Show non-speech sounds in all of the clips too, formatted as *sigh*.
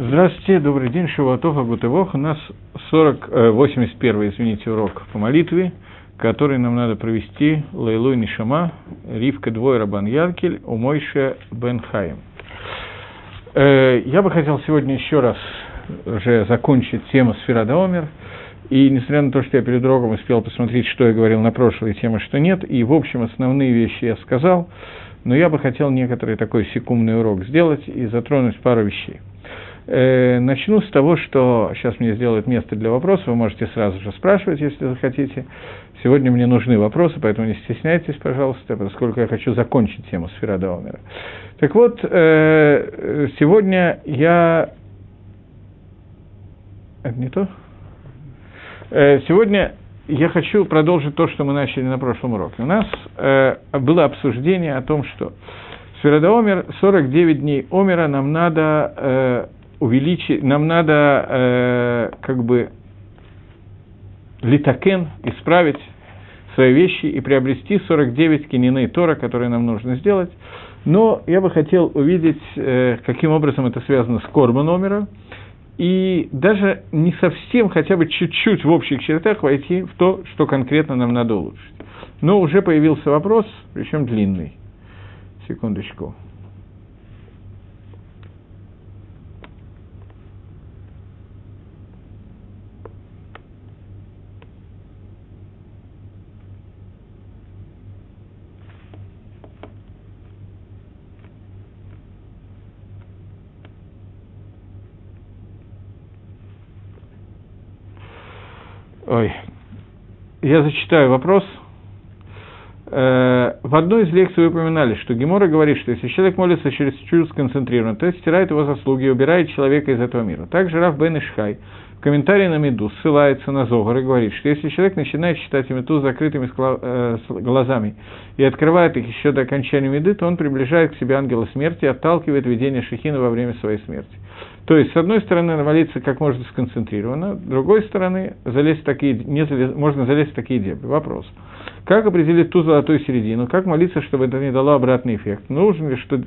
Здравствуйте, добрый день, Шавуатов, Агутывох. У нас 40, э, 81 извините, урок по молитве, который нам надо провести Лейлуй Нишама, Ривка Двой Рабан Янкель, Умойша Бен Хаим. Э, я бы хотел сегодня еще раз уже закончить тему Сферада Омер. И несмотря на то, что я перед уроком успел посмотреть, что я говорил на прошлой теме, что нет, и в общем основные вещи я сказал, но я бы хотел некоторый такой секундный урок сделать и затронуть пару вещей. Э, начну с того, что сейчас мне сделают место для вопросов, вы можете сразу же спрашивать, если захотите. Сегодня мне нужны вопросы, поэтому не стесняйтесь, пожалуйста, поскольку я хочу закончить тему сфера Даумера. Так вот, э, сегодня я... Это не то? Э, сегодня я хочу продолжить то, что мы начали на прошлом уроке. У нас э, было обсуждение о том, что Сферада Омер, 49 дней Омера нам надо э, увеличить, нам надо э, как бы литакен, исправить свои вещи и приобрести 49 кинины Тора, которые нам нужно сделать. Но я бы хотел увидеть, э, каким образом это связано с Корбан номера, и даже не совсем, хотя бы чуть-чуть в общих чертах войти в то, что конкретно нам надо улучшить. Но уже появился вопрос, причем длинный. Секундочку. Ой, я зачитаю вопрос. Э, в одной из лекций вы упоминали, что Гемора говорит, что если человек молится через чуть сконцентрированно, то стирает его заслуги и убирает человека из этого мира. Также Раф Бен Ишхай в комментарии на Меду ссылается на Зогар и говорит, что если человек начинает читать Меду закрытыми э, глазами и открывает их еще до окончания Меды, то он приближает к себе ангела смерти и отталкивает видение Шехина во время своей смерти. То есть, с одной стороны, молиться как можно сконцентрированно, с другой стороны, залезть в такие, не залез, можно залезть в такие дебри. Вопрос. Как определить ту золотую середину? Как молиться, чтобы это не дало обратный эффект? Нужно ли что,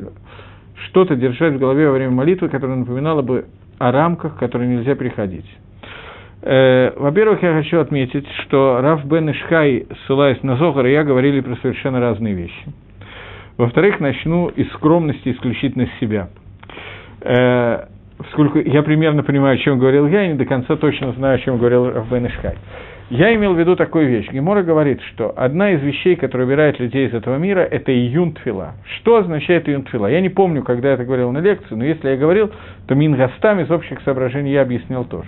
что-то держать в голове во время молитвы, которое напоминало бы о рамках, которые нельзя переходить? Э, во-первых, я хочу отметить, что Раф Бен Ишхай, ссылаясь на Зохар, и я говорили про совершенно разные вещи. Во-вторых, начну из скромности исключительно с себя. Э, поскольку я примерно понимаю, о чем говорил я, и не до конца точно знаю, о чем говорил Рафбен Ишхай. Я имел в виду такую вещь. Гемора говорит, что одна из вещей, которая убирает людей из этого мира, это июнтфила. Что означает июнтфила? Я не помню, когда я это говорил на лекции, но если я говорил, то Мингастам из общих соображений я объяснил тоже.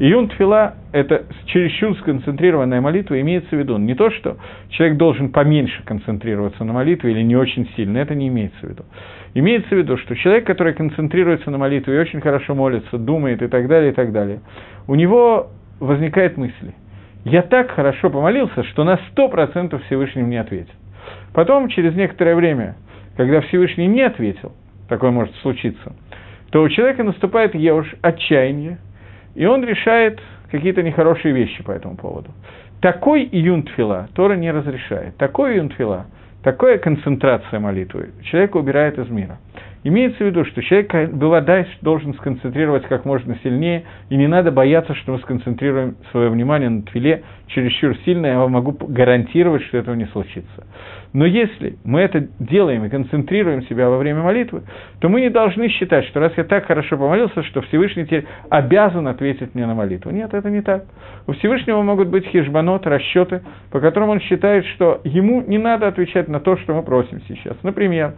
Июнтфила – это чересчур сконцентрированная молитва, имеется в виду не то, что человек должен поменьше концентрироваться на молитве или не очень сильно, это не имеется в виду. Имеется в виду, что человек, который концентрируется на молитве и очень хорошо молится, думает и так далее, и так далее, у него возникает мысль, я так хорошо помолился, что на сто процентов Всевышний мне ответит. Потом, через некоторое время, когда Всевышний не ответил, такое может случиться, то у человека наступает еуш, отчаяние, и он решает какие-то нехорошие вещи по этому поводу. Такой июнтфила Тора не разрешает. Такой июнтфила – Такая концентрация молитвы человека убирает из мира. Имеется в виду, что человек, Беладай, должен сконцентрировать как можно сильнее, и не надо бояться, что мы сконцентрируем свое внимание на твиле чересчур сильно, я вам могу гарантировать, что этого не случится. Но если мы это делаем и концентрируем себя во время молитвы, то мы не должны считать, что раз я так хорошо помолился, что Всевышний теперь обязан ответить мне на молитву. Нет, это не так. У Всевышнего могут быть хижбанот, расчеты, по которым он считает, что ему не надо отвечать на то, что мы просим сейчас. Например,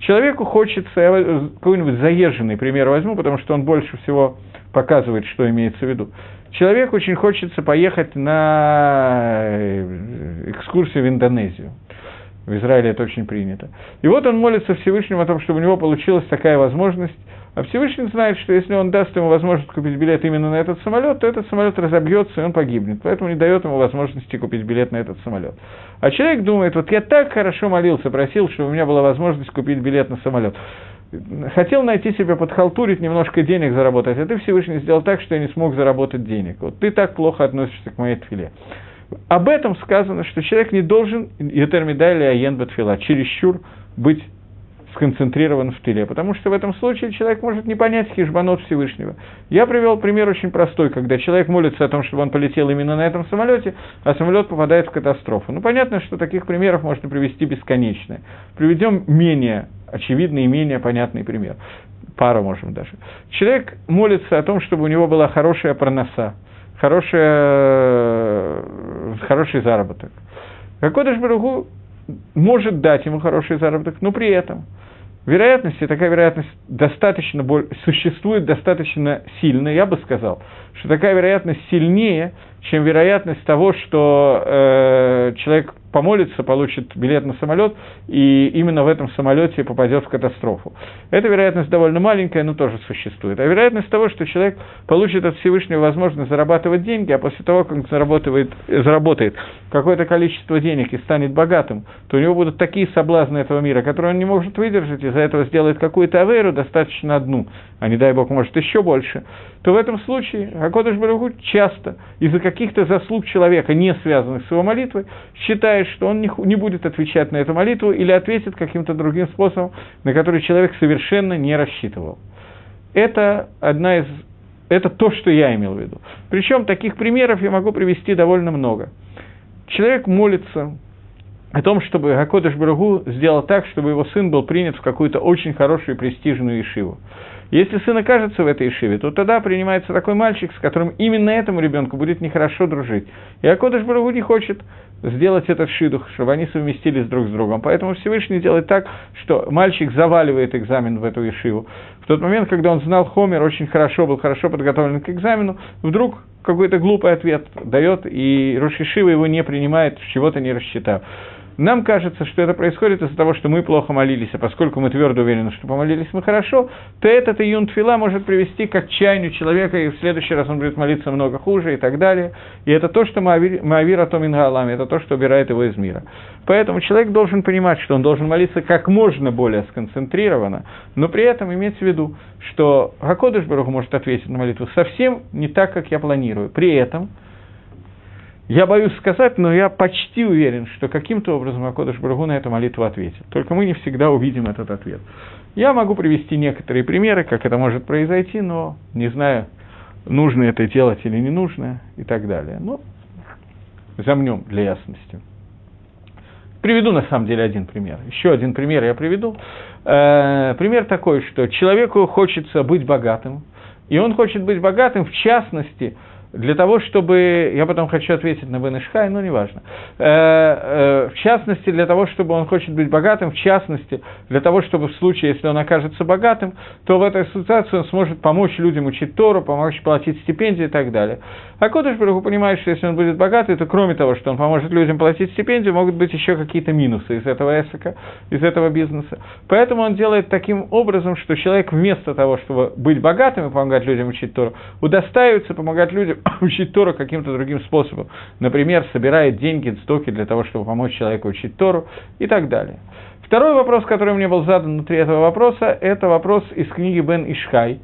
Человеку хочется, я какой-нибудь заезженный пример возьму, потому что он больше всего показывает, что имеется в виду. Человеку очень хочется поехать на э, экскурсию в Индонезию. В Израиле это очень принято. И вот он молится Всевышнему о том, чтобы у него получилась такая возможность а Всевышний знает, что если он даст ему возможность купить билет именно на этот самолет, то этот самолет разобьется, и он погибнет. Поэтому не дает ему возможности купить билет на этот самолет. А человек думает, вот я так хорошо молился, просил, чтобы у меня была возможность купить билет на самолет. Хотел найти себе подхалтурить, немножко денег заработать, а ты Всевышний сделал так, что я не смог заработать денег. Вот ты так плохо относишься к моей тфиле. Об этом сказано, что человек не должен, Етермида или Аен Батфила, чересчур быть сконцентрирован в тыле, потому что в этом случае человек может не понять хижбанот Всевышнего. Я привел пример очень простой, когда человек молится о том, чтобы он полетел именно на этом самолете, а самолет попадает в катастрофу. Ну, понятно, что таких примеров можно привести бесконечно. Приведем менее очевидный и менее понятный пример. Пару можем даже. Человек молится о том, чтобы у него была хорошая проноса, хорошая, хороший заработок. Какой-то Баругу может дать ему хороший заработок, но при этом вероятность, такая вероятность достаточно, существует достаточно сильно, я бы сказал, что такая вероятность сильнее, чем вероятность того, что э, человек помолится, получит билет на самолет, и именно в этом самолете попадет в катастрофу. Эта вероятность довольно маленькая, но тоже существует. А вероятность того, что человек получит от Всевышнего возможность зарабатывать деньги, а после того, как он заработает, заработает какое-то количество денег и станет богатым, то у него будут такие соблазны этого мира, которые он не может выдержать, из-за этого сделает какую-то аверу, достаточно одну, а не дай бог, может еще больше, то в этом случае Акодыш Барагу часто из-за каких-то заслуг человека, не связанных с его молитвой, считает, что он не будет отвечать на эту молитву или ответит каким-то другим способом, на который человек совершенно не рассчитывал. Это одна из это то, что я имел в виду. Причем таких примеров я могу привести довольно много. Человек молится о том, чтобы Гакодыш Барагу сделал так, чтобы его сын был принят в какую-то очень хорошую и престижную ишиву. Если сын окажется в этой ишиве, то тогда принимается такой мальчик, с которым именно этому ребенку будет нехорошо дружить. И Акодыш Барагу не хочет сделать этот шидух, чтобы они совместились друг с другом. Поэтому Всевышний делает так, что мальчик заваливает экзамен в эту ишиву. В тот момент, когда он знал Хомер, очень хорошо, был хорошо подготовлен к экзамену, вдруг какой-то глупый ответ дает, и Рошишива его не принимает, чего-то не рассчитав. Нам кажется, что это происходит из-за того, что мы плохо молились, а поскольку мы твердо уверены, что помолились мы хорошо, то этот июн тфила может привести к отчаянию человека, и в следующий раз он будет молиться много хуже и так далее. И это то, что Маавир Атомин Гаалами, это то, что убирает его из мира. Поэтому человек должен понимать, что он должен молиться как можно более сконцентрированно, но при этом иметь в виду, что Гакодыш Баруху может ответить на молитву совсем не так, как я планирую. При этом – я боюсь сказать, но я почти уверен, что каким-то образом Акодыш Барагу на эту молитву ответит. Только мы не всегда увидим этот ответ. Я могу привести некоторые примеры, как это может произойти, но не знаю, нужно это делать или не нужно и так далее. Ну, замнем для ясности. Приведу на самом деле один пример. Еще один пример я приведу. Э, пример такой, что человеку хочется быть богатым, и он хочет быть богатым, в частности, для того, чтобы... Я потом хочу ответить на Бенешхай, но неважно. Э, э, в частности, для того, чтобы он хочет быть богатым, в частности, для того, чтобы в случае, если он окажется богатым, то в этой ситуации он сможет помочь людям учить Тору, помочь платить стипендии и так далее. А Кодыш Баруху понимает, что если он будет богатый, то кроме того, что он поможет людям платить стипендию, могут быть еще какие-то минусы из этого эсока, из этого бизнеса. Поэтому он делает таким образом, что человек вместо того, чтобы быть богатым и помогать людям учить Тору, удостаивается помогать людям *coughs* учить Тору каким-то другим способом. Например, собирает деньги, стоки для того, чтобы помочь человеку учить Тору и так далее. Второй вопрос, который мне был задан внутри этого вопроса, это вопрос из книги Бен Ишхай,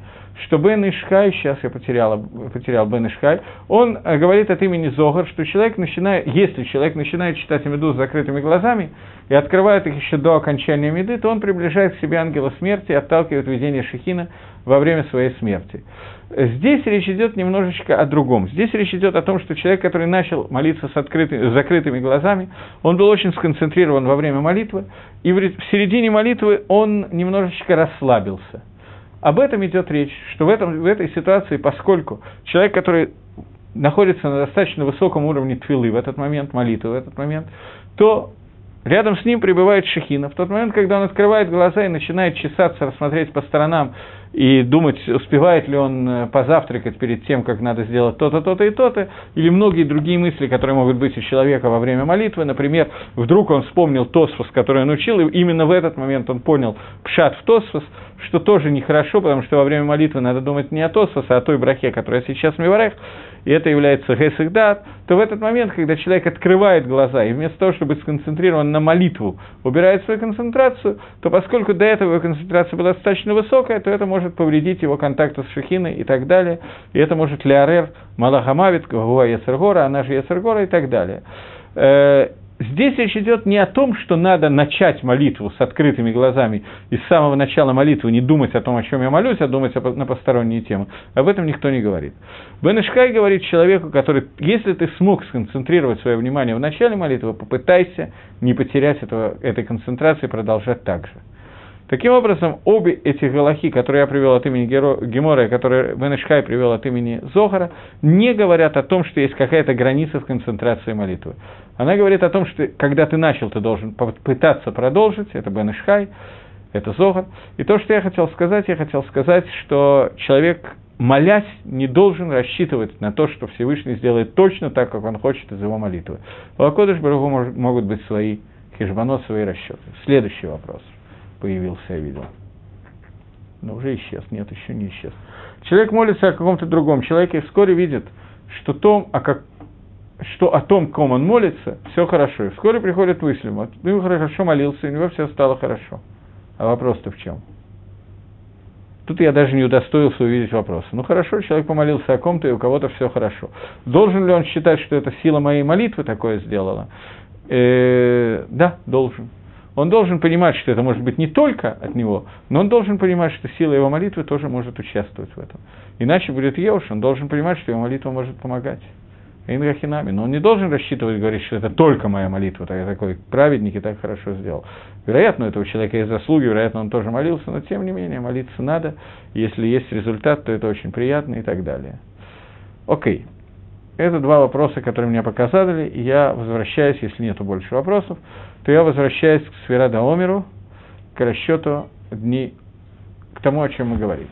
что Бен Ишхай, сейчас я потерял, потерял Бен Ишхай, он э, говорит от имени Зогар, что человек начинает, если человек начинает читать Меду с закрытыми глазами и открывает их еще до окончания Меды, то он приближает к себе ангела смерти и отталкивает видение Шехина во время своей смерти. Здесь речь идет немножечко о другом. Здесь речь идет о том, что человек, который начал молиться с, открытыми, с закрытыми глазами, он был очень сконцентрирован во время молитвы, и в середине молитвы он немножечко расслабился. Об этом идет речь, что в, этом, в этой ситуации, поскольку человек, который находится на достаточно высоком уровне твилы в этот момент, молитвы в этот момент, то рядом с ним пребывает Шехина. В тот момент, когда он открывает глаза и начинает чесаться, рассмотреть по сторонам, и думать, успевает ли он э, позавтракать перед тем, как надо сделать то-то, то-то и то-то, или многие другие мысли, которые могут быть у человека во время молитвы. Например, вдруг он вспомнил Тосфос, который он учил, и именно в этот момент он понял пшат в Тосфос, что тоже нехорошо, потому что во время молитвы надо думать не о Тосфос, а о той брахе, которая сейчас в Миварех, и это является гесихдат, то в этот момент, когда человек открывает глаза и вместо того, чтобы быть сконцентрирован на молитву, убирает свою концентрацию, то поскольку до этого его концентрация была достаточно высокая, то это может повредить его контакту с Шехиной и так далее, и это может леарер Малахамавит, Гуа Яцергора, она же Яцергора и так далее. Э, здесь речь идет не о том, что надо начать молитву с открытыми глазами и с самого начала молитвы не думать о том, о чем я молюсь, а думать на посторонние темы. Об этом никто не говорит. Бен Ишхай говорит человеку, который, если ты смог сконцентрировать свое внимание в начале молитвы, попытайся не потерять этого, этой концентрации и продолжать так же. Таким образом, обе эти галахи, которые я привел от имени Гемора и которые Бенешхай привел от имени Зохара, не говорят о том, что есть какая-то граница в концентрации молитвы. Она говорит о том, что когда ты начал, ты должен попытаться продолжить, это Бенешхай, это Зохар. И то, что я хотел сказать, я хотел сказать, что человек, молясь, не должен рассчитывать на то, что Всевышний сделает точно так, как он хочет из его молитвы. У Акодыш Барагу могут быть свои хижбано, свои расчеты. Следующий вопрос появился, я видел. Но уже исчез, нет, еще не исчез. Человек молится о каком-то другом человеке и вскоре видит, что, том, о как, что о том, ком он молится, все хорошо. И вскоре приходит мысль, ну хорошо молился, у него все стало хорошо. А вопрос-то в чем? Тут я даже не удостоился увидеть вопроса. Ну хорошо, человек помолился о ком-то, и у кого-то все хорошо. Должен ли он считать, что это сила моей молитвы такое сделала? Э, да, должен. Он должен понимать, что это может быть не только от него, но он должен понимать, что сила его молитвы тоже может участвовать в этом. Иначе будет Еуш, он должен понимать, что его молитва может помогать. Ингахинами. Но он не должен рассчитывать, говорить, что это только моя молитва, так я такой праведник и так хорошо сделал. Вероятно, у этого человека есть заслуги, вероятно, он тоже молился, но тем не менее молиться надо. Если есть результат, то это очень приятно и так далее. Окей. Это два вопроса, которые мне показали, и я возвращаюсь, если нету больше вопросов, то я возвращаюсь к Сферада Омеру, к расчету дней, к тому, о чем мы говорили.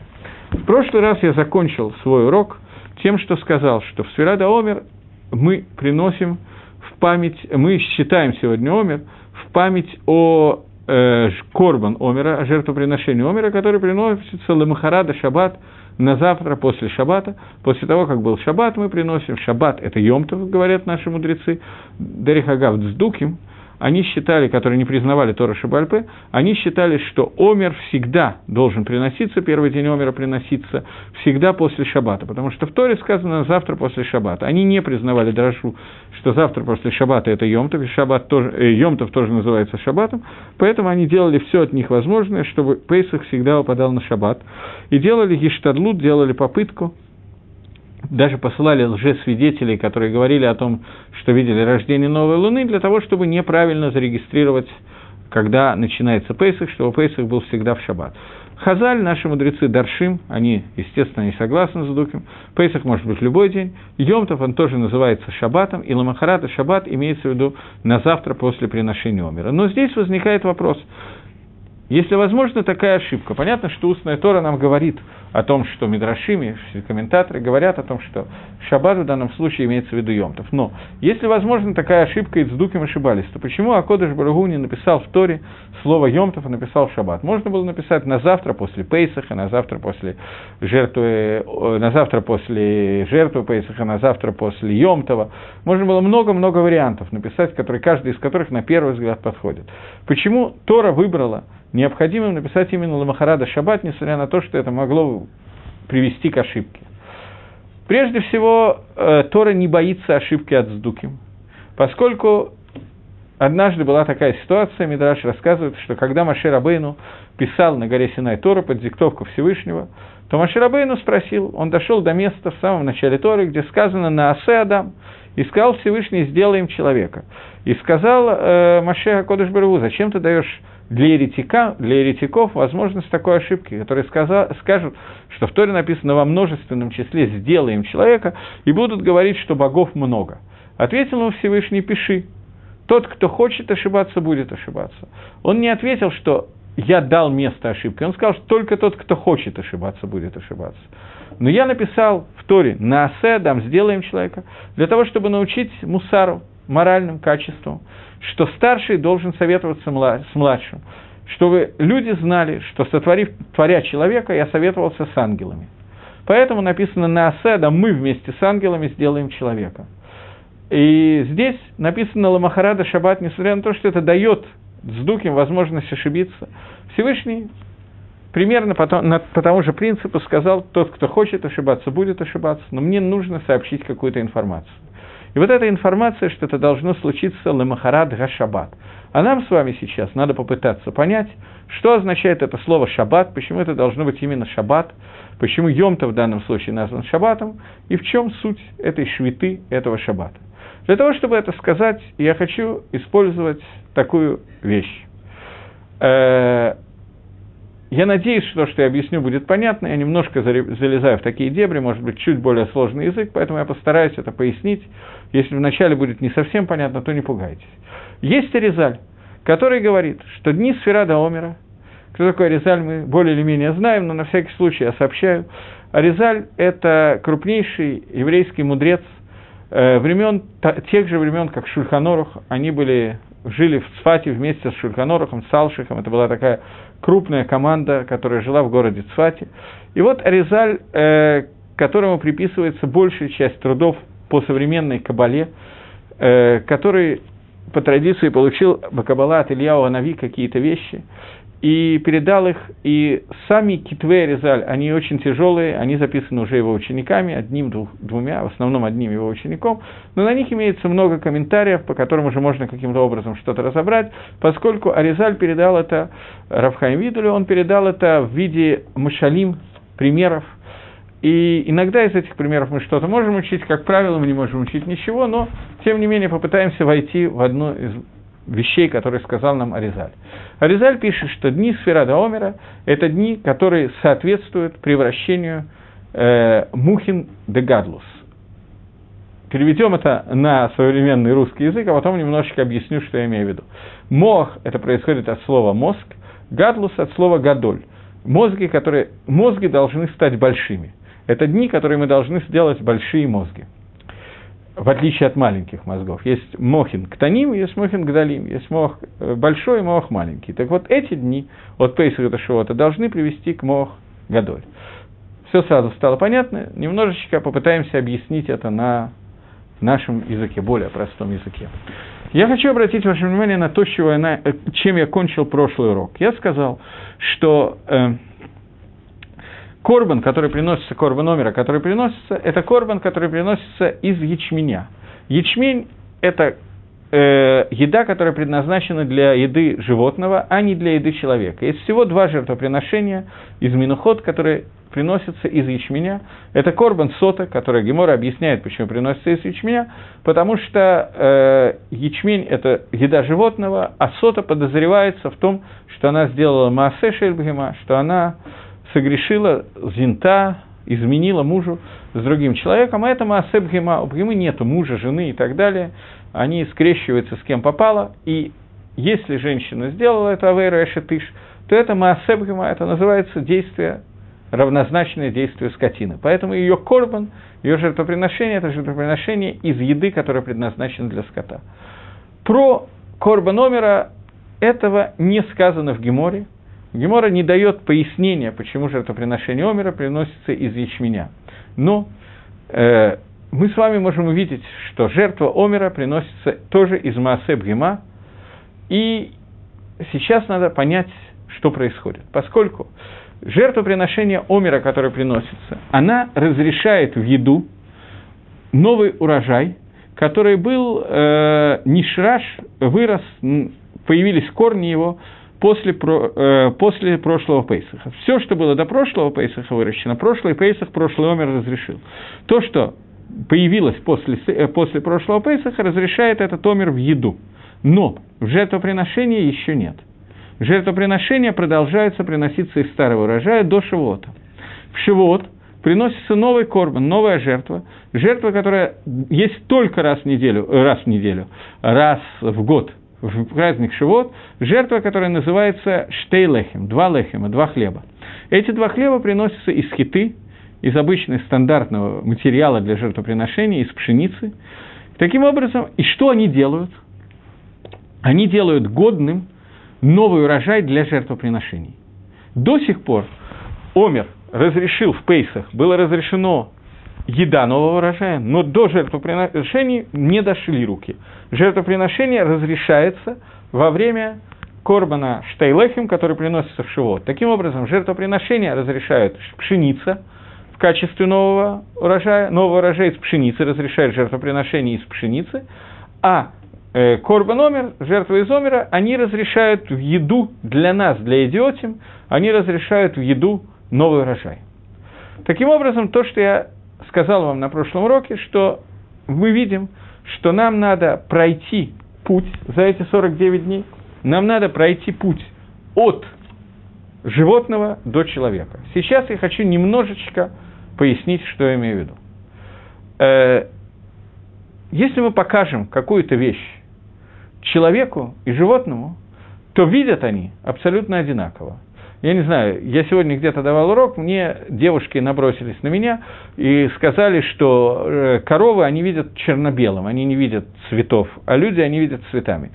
В прошлый раз я закончил свой урок тем, что сказал, что в Сферада Омер мы приносим в память, мы считаем сегодня Омер в память о э, Корбан Омера, о жертвоприношении Омера, который приносится Ламахарада Шаббат на завтра после Шаббата. После того, как был Шаббат, мы приносим. Шаббат – это Йомтов, говорят наши мудрецы. Дерихагав Дздуким – они считали, которые не признавали Тора Шабальпе, они считали, что Омер всегда должен приноситься, первый день Омера приноситься всегда после Шаббата, потому что в Торе сказано завтра после Шаббата. Они не признавали Драшу, что завтра после Шаббата это Йомтов, и Шаббат тоже, э, Йомтов тоже называется Шаббатом, поэтому они делали все от них возможное, чтобы Пейсах всегда упадал на Шаббат, и делали Гиштадлут, делали попытку даже посылали лжесвидетелей, которые говорили о том, что видели рождение новой Луны, для того, чтобы неправильно зарегистрировать, когда начинается Пейсах, чтобы Пейсах был всегда в шаббат. Хазаль, наши мудрецы Даршим, они, естественно, не согласны с Дуким. Пейсах может быть любой день. Йомтов, он тоже называется шаббатом, и Ламахарат и шаббат имеется в виду на завтра после приношения умера. Но здесь возникает вопрос, если возможно такая ошибка, понятно, что устная Тора нам говорит о том, что Мидрашими, комментаторы говорят о том, что Шаббат в данном случае имеется в виду Йомтов. Но если возможно такая ошибка и Цдуким ошибались, то почему Акодыш Барагу не написал в Торе слово Йомтов, а написал Шаббат? Можно было написать на завтра после Пейсаха, на завтра после жертвы, на завтра после жертвы Пейсаха, на завтра после Йомтова. Можно было много-много вариантов написать, которые, каждый из которых на первый взгляд подходит. Почему Тора выбрала необходимым написать именно Ламахарада Шаббат, несмотря на то, что это могло привести к ошибке. Прежде всего, э, Тора не боится ошибки от Сдуки, поскольку однажды была такая ситуация, Мидраш рассказывает, что когда Маше Рабейну писал на горе Синай Тора под диктовку Всевышнего, то Маше Рабейну спросил, он дошел до места в самом начале Торы, где сказано «на Асе Адам», и сказал Всевышний «сделаем человека». И сказал э, Маше Кодыш Барву, зачем ты даешь для, еретика, для еретиков возможность такой ошибки, которые сказа, скажут, что в Торе написано во множественном числе «сделаем человека» и будут говорить, что богов много. Ответил ему Всевышний «пиши». Тот, кто хочет ошибаться, будет ошибаться. Он не ответил, что я дал место ошибки. Он сказал, что только тот, кто хочет ошибаться, будет ошибаться. Но я написал в Торе «на асе дам сделаем человека» для того, чтобы научить мусару, моральным качествам, что старший должен советоваться с младшим, чтобы люди знали, что сотворив, творя человека, я советовался с ангелами. Поэтому написано на Аседа, мы вместе с ангелами сделаем человека. И здесь написано Ламахарада Шаббат, несмотря на то, что это дает Сдуким возможность ошибиться, Всевышний примерно по, на, по тому же принципу сказал, тот, кто хочет ошибаться, будет ошибаться, но мне нужно сообщить какую-то информацию. И вот эта информация, что это должно случиться ламахарад гашабат. А нам с вами сейчас надо попытаться понять, что означает это слово «шаббат», почему это должно быть именно «шаббат», почему Йом-то в данном случае назван «шаббатом», и в чем суть этой швиты, этого «шаббата». Для того, чтобы это сказать, я хочу использовать такую вещь. Э, я надеюсь, что то, что я объясню, будет понятно. Я немножко залезаю в такие дебри, может быть, чуть более сложный язык, поэтому я постараюсь это пояснить. Если вначале будет не совсем понятно, то не пугайтесь. Есть Аризаль, который говорит, что дни Сферада Омера, кто такой Аризаль, мы более или менее знаем, но на всякий случай я сообщаю. Аризаль – это крупнейший еврейский мудрец э, времен, тех же времен, как Шульханорух. Они были, жили в Цфате вместе с Шульханорухом, с Алшихом. Это была такая крупная команда, которая жила в городе Цфате. И вот Аризаль, э, которому приписывается большая часть трудов по современной Кабале, э, который по традиции получил Бакабала от Ильяу Анави какие-то вещи и передал их, и сами Китве Резаль, они очень тяжелые, они записаны уже его учениками, одним, двух, двумя, в основном одним его учеником, но на них имеется много комментариев, по которым уже можно каким-то образом что-то разобрать, поскольку Аризаль передал это Равхайм Видулю, он передал это в виде машалим, примеров, и иногда из этих примеров мы что-то можем учить, как правило, мы не можем учить ничего, но, тем не менее, попытаемся войти в одну из вещей, которые сказал нам Аризаль. Аризаль пишет, что дни Сферада Омера – это дни, которые соответствуют превращению э, Мухин де Гадлус. Переведем это на современный русский язык, а потом немножечко объясню, что я имею в виду. Мох – это происходит от слова мозг, Гадлус – от слова гадоль. Мозги, которые, мозги должны стать большими – это дни, которые мы должны сделать большие мозги. В отличие от маленьких мозгов. Есть мохин ктаним, есть мохин гдалим, есть мох э, большой и мох маленький. Так вот, эти дни от Пейсаха до Шивота должны привести к мох гадоль. Все сразу стало понятно. Немножечко попытаемся объяснить это на нашем языке, более простом языке. Я хочу обратить ваше внимание на то, э, чем я кончил прошлый урок. Я сказал, что э, Корбан, который приносится, корбан номера, который приносится, это корбан, который приносится из ячменя. Ячмень – это э, еда, которая предназначена для еды животного, а не для еды человека. Есть всего два жертвоприношения из минуход, которые приносятся из ячменя. Это корбан сота, который Гемора объясняет, почему приносится из ячменя, потому что э, ячмень – это еда животного, а сота подозревается в том, что она сделала маасе шельбгема, что она согрешила зинта, изменила мужу с другим человеком, а это Маасеб Гема, у Гемы нету мужа, жены и так далее, они скрещиваются с кем попало, и если женщина сделала это Авейра Эшетыш, то это Маасеб Гема, это называется действие, равнозначное действию скотины. Поэтому ее корбан, ее жертвоприношение – это жертвоприношение из еды, которая предназначена для скота. Про корбан номера этого не сказано в Геморе, Гемора не дает пояснения, почему жертвоприношение Омера приносится из ячменя. Но э, мы с вами можем увидеть, что жертва Омера приносится тоже из Маасеб Гема, и сейчас надо понять, что происходит. Поскольку жертвоприношение Омера, которое приносится, она разрешает в еду новый урожай, который был э, нишраш, вырос, появились корни его после, э, после прошлого Пейсаха. Все, что было до прошлого Пейсаха выращено, прошлый Пейсах, прошлый Омер разрешил. То, что появилось после, э, после прошлого Пейсаха, разрешает этот Омер в еду. Но в жертвоприношении еще нет. Жертвоприношения продолжаются приноситься из старого урожая до Шивота. В Шивот приносится новый корбан, новая жертва, жертва, которая есть только раз в неделю, раз в неделю, раз в год – в праздник Шивот, жертва, которая называется штейлехем, два лехема, два хлеба. Эти два хлеба приносятся из хиты, из обычного стандартного материала для жертвоприношения, из пшеницы. Таким образом, и что они делают? Они делают годным новый урожай для жертвоприношений. До сих пор Омер разрешил в Пейсах, было разрешено еда нового урожая, но до жертвоприношений не дошли руки. Жертвоприношение разрешается во время корбана штейлехим, который приносится в Шивот. Таким образом, жертвоприношение разрешают пшеница, в качестве нового урожая, нового урожая из пшеницы, разрешает жертвоприношение из пшеницы, а э, Корбан Омер, жертва из Омера, они разрешают в еду для нас, для идиотим, они разрешают в еду новый урожай. Таким образом, то, что я сказал вам на прошлом уроке, что мы видим, что нам надо пройти путь за эти 49 дней, нам надо пройти путь от животного до человека. Сейчас я хочу немножечко пояснить, что я имею в виду. Э, если мы покажем какую-то вещь человеку и животному, то видят они абсолютно одинаково. Я не знаю, я сегодня где-то давал урок, мне девушки набросились на меня и сказали, что э, коровы, они видят черно-белым, они не видят цветов, а люди, они видят цветами.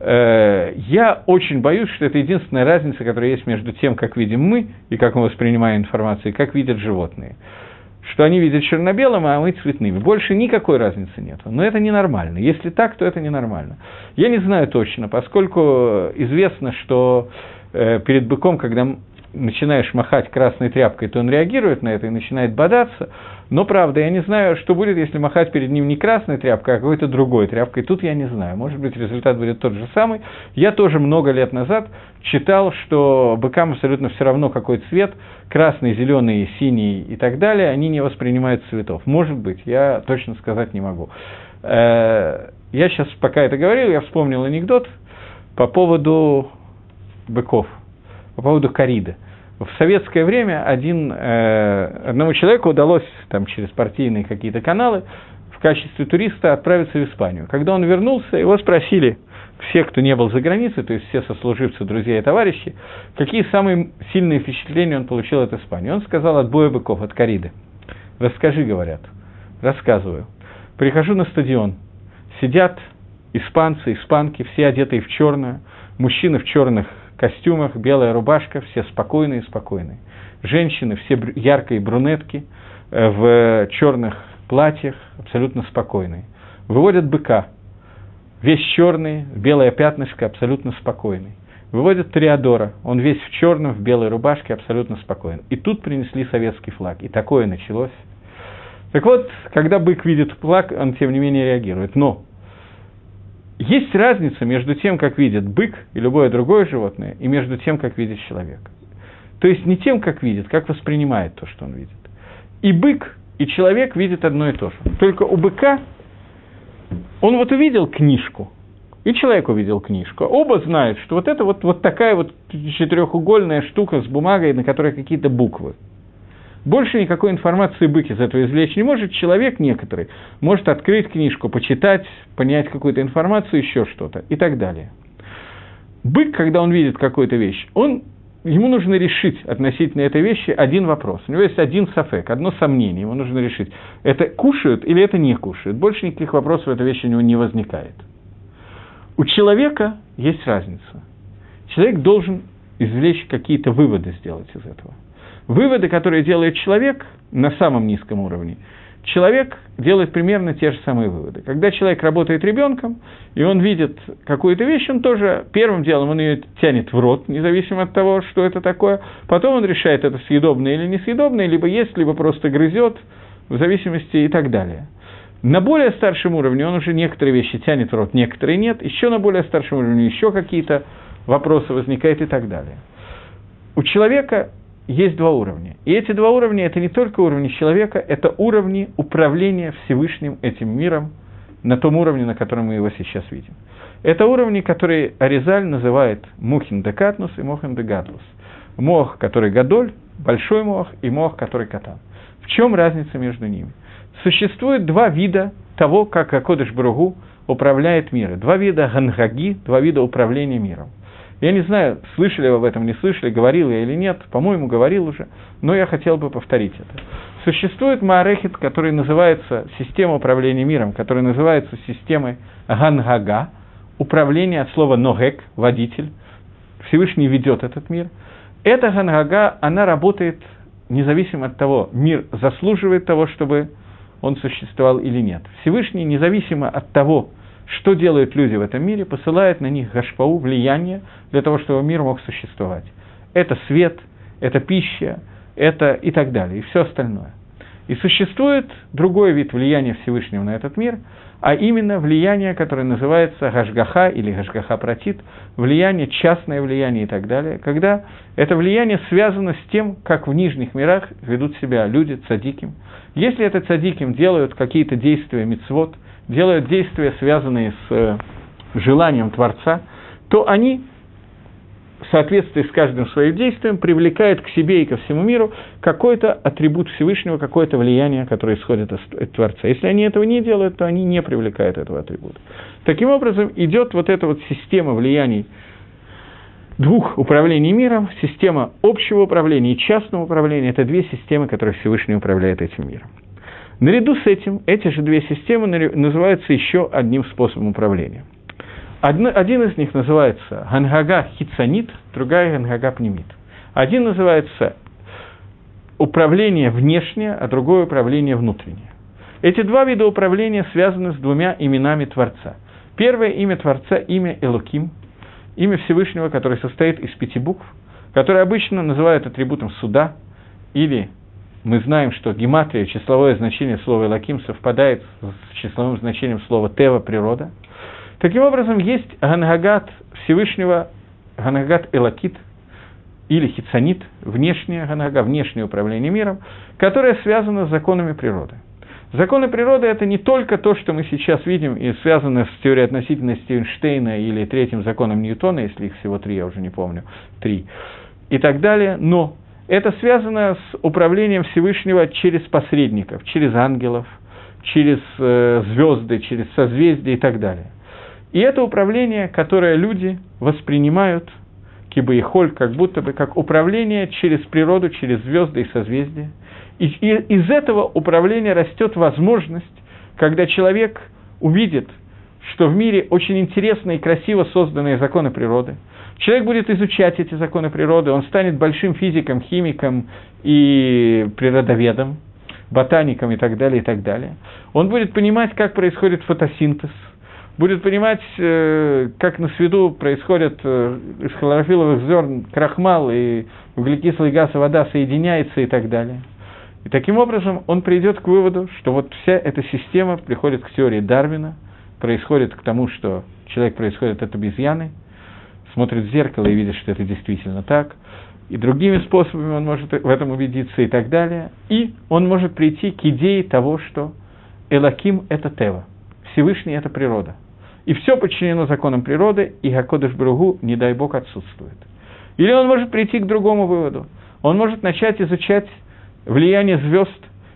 Э, я очень боюсь, что это единственная разница, которая есть между тем, как видим мы и как мы воспринимаем информацию, и как видят животные. Что они видят черно-белым, а мы цветными. Больше никакой разницы нет. Но это ненормально. Если так, то это ненормально. Я не знаю точно, поскольку известно, что перед быком, когда начинаешь махать красной тряпкой, то он реагирует на это и начинает бодаться. Но правда, я не знаю, что будет, если махать перед ним не красной тряпкой, а какой-то другой тряпкой. Тут я не знаю. Может быть, результат будет тот же самый. Я тоже много лет назад читал, что быкам абсолютно все равно, какой цвет, красный, зеленый, синий и так далее, они не воспринимают цветов. Может быть, я точно сказать не могу. Э, я сейчас, пока это говорил, я вспомнил анекдот по поводу быков – по поводу кориды. В советское время один, э, одному человеку удалось там, через партийные какие-то каналы в качестве туриста отправиться в Испанию. Когда он вернулся, его спросили все, кто не был за границей, то есть все сослуживцы, друзья и товарищи, какие самые сильные впечатления он получил от Испании. Он сказал от боя быков, от кориды. Расскажи, говорят. Рассказываю. Прихожу на стадион. Сидят испанцы, испанки, все одетые в черное, мужчины в черных костюмах, белая рубашка, все спокойные, спокойные. Женщины все яркие брюнетки, э, в черных платьях, абсолютно спокойные. Выводят быка, весь черный, белое пятнышко, абсолютно спокойный. Выводят Триадора, он весь в черном, в белой рубашке, абсолютно спокойный. И тут принесли советский флаг, и такое началось. Так вот, когда бык видит флаг, он тем не менее реагирует. Но есть разница между тем, как видит бык и любое другое животное, и между тем, как видит человек. То есть не тем, как видит, как воспринимает то, что он видит. И бык, и человек видят одно и то же. Только у быка он вот увидел книжку, и человек увидел книжку. Оба знают, что вот это вот, вот такая вот четырехугольная штука с бумагой, на которой какие-то буквы. Больше никакой информации бык из этого извлечь не может. Человек некоторый может открыть книжку, почитать, понять какую-то информацию, еще что-то и так далее. Бык, когда он видит какую-то вещь, он, ему нужно решить относительно этой вещи один вопрос. У него есть один сафек, одно сомнение, ему нужно решить, это кушают или это не кушают. Больше никаких вопросов этой вещи у него не возникает. У человека есть разница. Человек должен извлечь какие-то выводы сделать из этого – Выводы, которые делает человек на самом низком уровне, человек делает примерно те же самые выводы. Когда человек работает ребенком, и он видит какую-то вещь, он тоже первым делом он ее тянет в рот, независимо от того, что это такое. Потом он решает, это съедобное или несъедобное, либо ест, либо просто грызет, в зависимости и так далее. На более старшем уровне он уже некоторые вещи тянет в рот, некоторые нет. Еще на более старшем уровне еще какие-то вопросы возникают и так далее. У человека есть два уровня. И эти два уровня – это не только уровни человека, это уровни управления Всевышним этим миром на том уровне, на котором мы его сейчас видим. Это уровни, которые Аризаль называет Мухин де Катнус и Мохин де Гадлус. Мох, который Гадоль, большой мох, и мох, который Катан. В чем разница между ними? Существует два вида того, как Акодыш Бругу управляет миром. Два вида гангаги, два вида управления миром. Я не знаю, слышали вы об этом, не слышали, говорил я или нет, по-моему, говорил уже, но я хотел бы повторить это. Существует Маарехит, который называется система управления миром, которая называется системой Гангага, управление от слова Ногек, водитель. Всевышний ведет этот мир. Эта Гангага, она работает независимо от того, мир заслуживает того, чтобы он существовал или нет. Всевышний, независимо от того, что делают люди в этом мире, посылает на них гашпау, влияние, для того, чтобы мир мог существовать. Это свет, это пища, это и так далее, и все остальное. И существует другой вид влияния Всевышнего на этот мир, а именно влияние, которое называется гашгаха или гашгаха протит, влияние, частное влияние и так далее, когда это влияние связано с тем, как в нижних мирах ведут себя люди цадиким. Если это цадиким делают какие-то действия мицвод, делают действия, связанные с э, желанием Творца, то они в соответствии с каждым своим действием привлекает к себе и ко всему миру какой-то атрибут Всевышнего, какое-то влияние, которое исходит от Творца. Если они этого не делают, то они не привлекают этого атрибута. Таким образом, идет вот эта вот система влияний двух управлений миром, система общего управления и частного управления – это две системы, которые Всевышний управляет этим миром. Наряду с этим, эти же две системы называются еще одним способом управления – Одно, один из них называется Гангага Хицанит, другая Гангага Пнемит. Один называется управление внешнее, а другое управление внутреннее. Эти два вида управления связаны с двумя именами Творца. Первое имя Творца – имя Элуким, имя Всевышнего, которое состоит из пяти букв, которое обычно называют атрибутом суда, или мы знаем, что гематрия, числовое значение слова Элаким совпадает с числовым значением слова Тева, природа – Таким образом, есть Ганагат Всевышнего, Ганагат Элакит, или Хицанит, внешняя Ганага, внешнее управление миром, которое связано с законами природы. Законы природы – это не только то, что мы сейчас видим и связано с теорией относительности Эйнштейна или третьим законом Ньютона, если их всего три, я уже не помню, три, и так далее, но это связано с управлением Всевышнего через посредников, через ангелов, через э, звезды, через созвездия и так далее – и это управление, которое люди воспринимают, кибо и холь, как будто бы как управление через природу, через звезды и созвездия. И, и из этого управления растет возможность, когда человек увидит, что в мире очень интересно и красиво созданные законы природы. Человек будет изучать эти законы природы, он станет большим физиком, химиком и природоведом, ботаником и так далее, и так далее. Он будет понимать, как происходит фотосинтез – будет понимать, э, как на свету происходит э, из хлорофиловых зерн крахмал и углекислый газ и вода соединяется и так далее. И таким образом он придет к выводу, что вот вся эта система приходит к теории Дарвина, происходит к тому, что человек происходит от обезьяны, смотрит в зеркало и видит, что это действительно так, и другими способами он может в этом убедиться и так далее. И он может прийти к идее того, что Элаким – это Тева, Всевышний – это природа – и все подчинено законам природы, и Гакодыш Бругу, не дай Бог, отсутствует. Или он может прийти к другому выводу. Он может начать изучать влияние звезд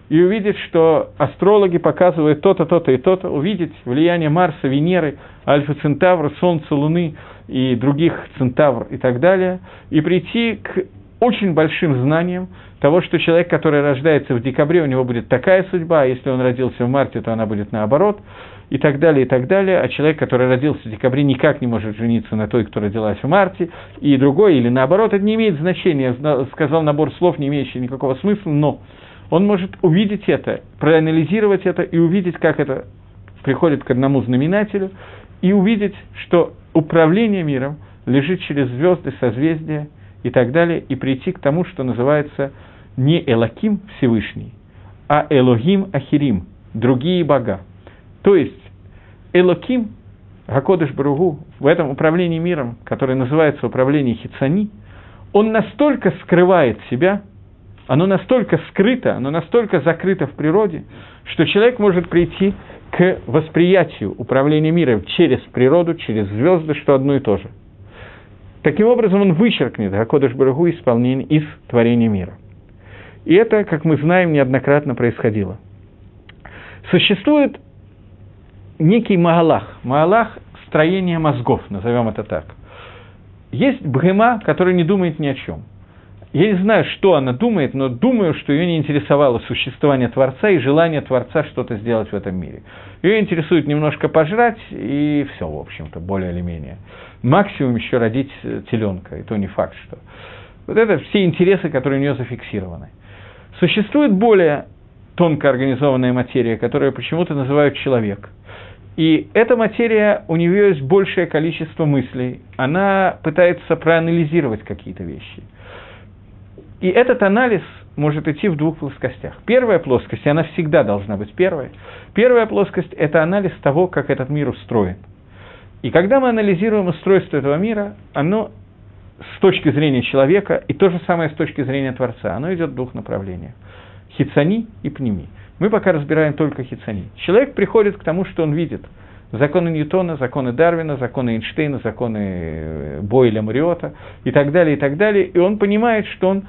и увидеть, что астрологи показывают то-то, то-то и то-то, увидеть влияние Марса, Венеры, Альфа Центавра, Солнца, Луны и других Центавр и так далее, и прийти к очень большим знаниям того, что человек, который рождается в декабре, у него будет такая судьба, а если он родился в марте, то она будет наоборот, и так далее, и так далее, а человек, который родился в декабре, никак не может жениться на той, кто родилась в марте, и другой, или наоборот, это не имеет значения, я сказал набор слов, не имеющий никакого смысла, но он может увидеть это, проанализировать это и увидеть, как это приходит к одному знаменателю, и увидеть, что управление миром лежит через звезды, созвездия и так далее, и прийти к тому, что называется не Элаким Всевышний, а Элогим Ахирим, другие бога. То есть Элоким, Гакодыш Баругу, в этом управлении миром, которое называется управление Хицани, он настолько скрывает себя, оно настолько скрыто, оно настолько закрыто в природе, что человек может прийти к восприятию управления миром через природу, через звезды, что одно и то же. Таким образом, он вычеркнет Гакодыш Барагу из творения мира. И это, как мы знаем, неоднократно происходило. Существует некий Магалах. Магалах – строение мозгов, назовем это так. Есть Бхема, который не думает ни о чем. Я не знаю, что она думает, но думаю, что ее не интересовало существование Творца и желание Творца что-то сделать в этом мире. Ее интересует немножко пожрать, и все, в общем-то, более или менее. Максимум еще родить теленка, и то не факт, что. Вот это все интересы, которые у нее зафиксированы. Существует более тонко организованная материя, которую почему-то называют человек – и эта материя, у нее есть большее количество мыслей, она пытается проанализировать какие-то вещи. И этот анализ, может идти в двух плоскостях. Первая плоскость, и она всегда должна быть первой. Первая плоскость – это анализ того, как этот мир устроен. И когда мы анализируем устройство этого мира, оно с точки зрения человека, и то же самое с точки зрения Творца, оно идет в двух направлениях. Хицани и пними. Мы пока разбираем только хицани. Человек приходит к тому, что он видит. Законы Ньютона, законы Дарвина, законы Эйнштейна, законы Бойля, Мариота и так далее, и так далее. И он понимает, что он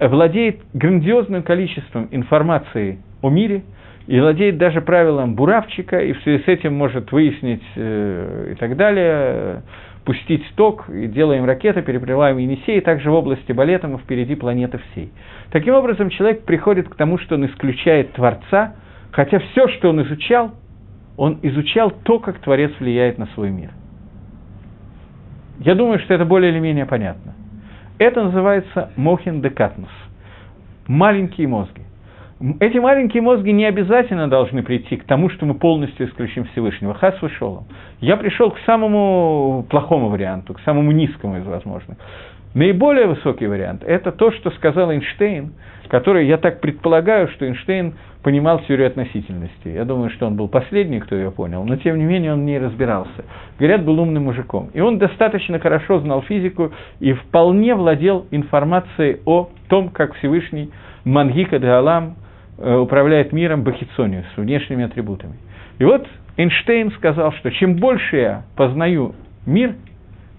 владеет грандиозным количеством информации о мире и владеет даже правилом буравчика, и в связи с этим может выяснить э, и так далее, пустить ток, и делаем ракеты, переплываем Енисей, также в области балета мы впереди планеты всей. Таким образом, человек приходит к тому, что он исключает Творца, хотя все, что он изучал, он изучал то, как Творец влияет на свой мир. Я думаю, что это более или менее понятно. Это называется мохин декатнус. Маленькие мозги. Эти маленькие мозги не обязательно должны прийти к тому, что мы полностью исключим Всевышнего. Хас вышел. Я пришел к самому плохому варианту, к самому низкому из возможных. Наиболее высокий вариант – это то, что сказал Эйнштейн, который, я так предполагаю, что Эйнштейн понимал теорию относительности. Я думаю, что он был последний, кто ее понял, но тем не менее он в ней разбирался. Говорят, был умным мужиком. И он достаточно хорошо знал физику и вполне владел информацией о том, как Всевышний Мангика де Алам э, управляет миром Бахицонию с внешними атрибутами. И вот Эйнштейн сказал, что чем больше я познаю мир,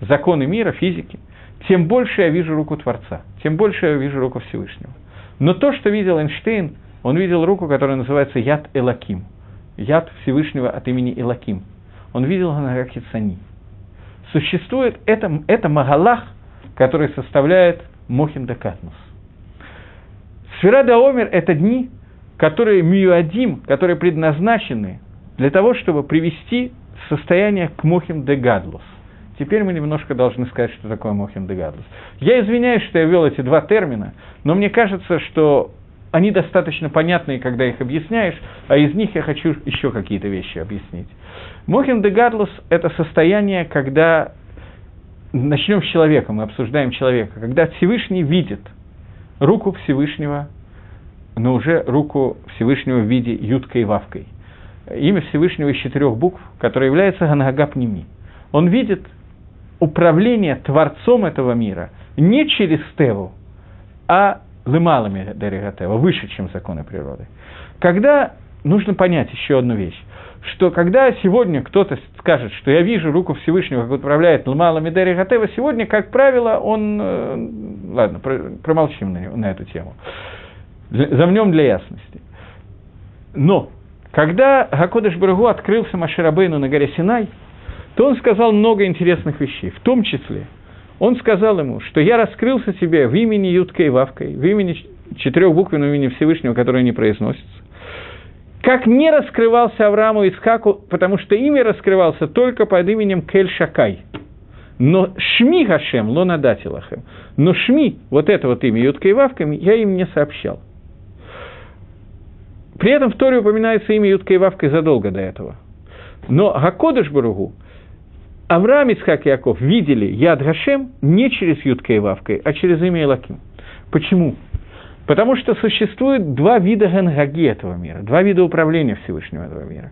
законы мира, физики, тем больше я вижу руку Творца, тем больше я вижу руку Всевышнего. Но то, что видел Эйнштейн, он видел руку, которая называется Яд Элаким, Яд Всевышнего от имени Элаким. Он видел она как Хицани. Существует это, это Магалах, который составляет Мохин Декатнус. Сфера Омер – это дни, которые Миюадим, которые предназначены для того, чтобы привести состояние к Мохим де Гадлус. Теперь мы немножко должны сказать, что такое Мохим де Гадлус. Я извиняюсь, что я ввел эти два термина, но мне кажется, что они достаточно понятные, когда их объясняешь, а из них я хочу еще какие-то вещи объяснить. Мохим де Гадлус – это состояние, когда начнем с человека, мы обсуждаем человека, когда Всевышний видит руку Всевышнего, но уже руку Всевышнего в виде юткой и вавкой. Имя Всевышнего из четырех букв, которое является Ганагапними. Он видит управление Творцом этого мира не через Теву, а лымалами Дерегатева, выше, чем законы природы. Когда нужно понять еще одну вещь, что когда сегодня кто-то скажет, что я вижу руку Всевышнего, как управляет лымалами Дерегатева, сегодня, как правило, он... Э, ладно, промолчим на, на эту тему. Замнем для ясности. Но, когда Гакодыш Барагу открылся Маширабейну на горе Синай, то он сказал много интересных вещей, в том числе – он сказал ему, что я раскрылся тебе в имени Юткой и Вавкой, в имени четырехбуквенном имени Всевышнего, которое не произносится. Как не раскрывался Аврааму и Ицхаку, потому что имя раскрывался только под именем Кель Шакай. Но Шми Гашем, Лона Датилахем. Но Шми, вот это вот имя Юткой и Вавкой, я им не сообщал. При этом в Торе упоминается имя Юткой и Вавкой задолго до этого. Но Гакодыш Баругу – Авраам, Исхак и Яков видели Яд Гашем не через Юткой и Вавкой, а через имя Элаким. Почему? Потому что существует два вида гангаги этого мира, два вида управления Всевышнего этого мира.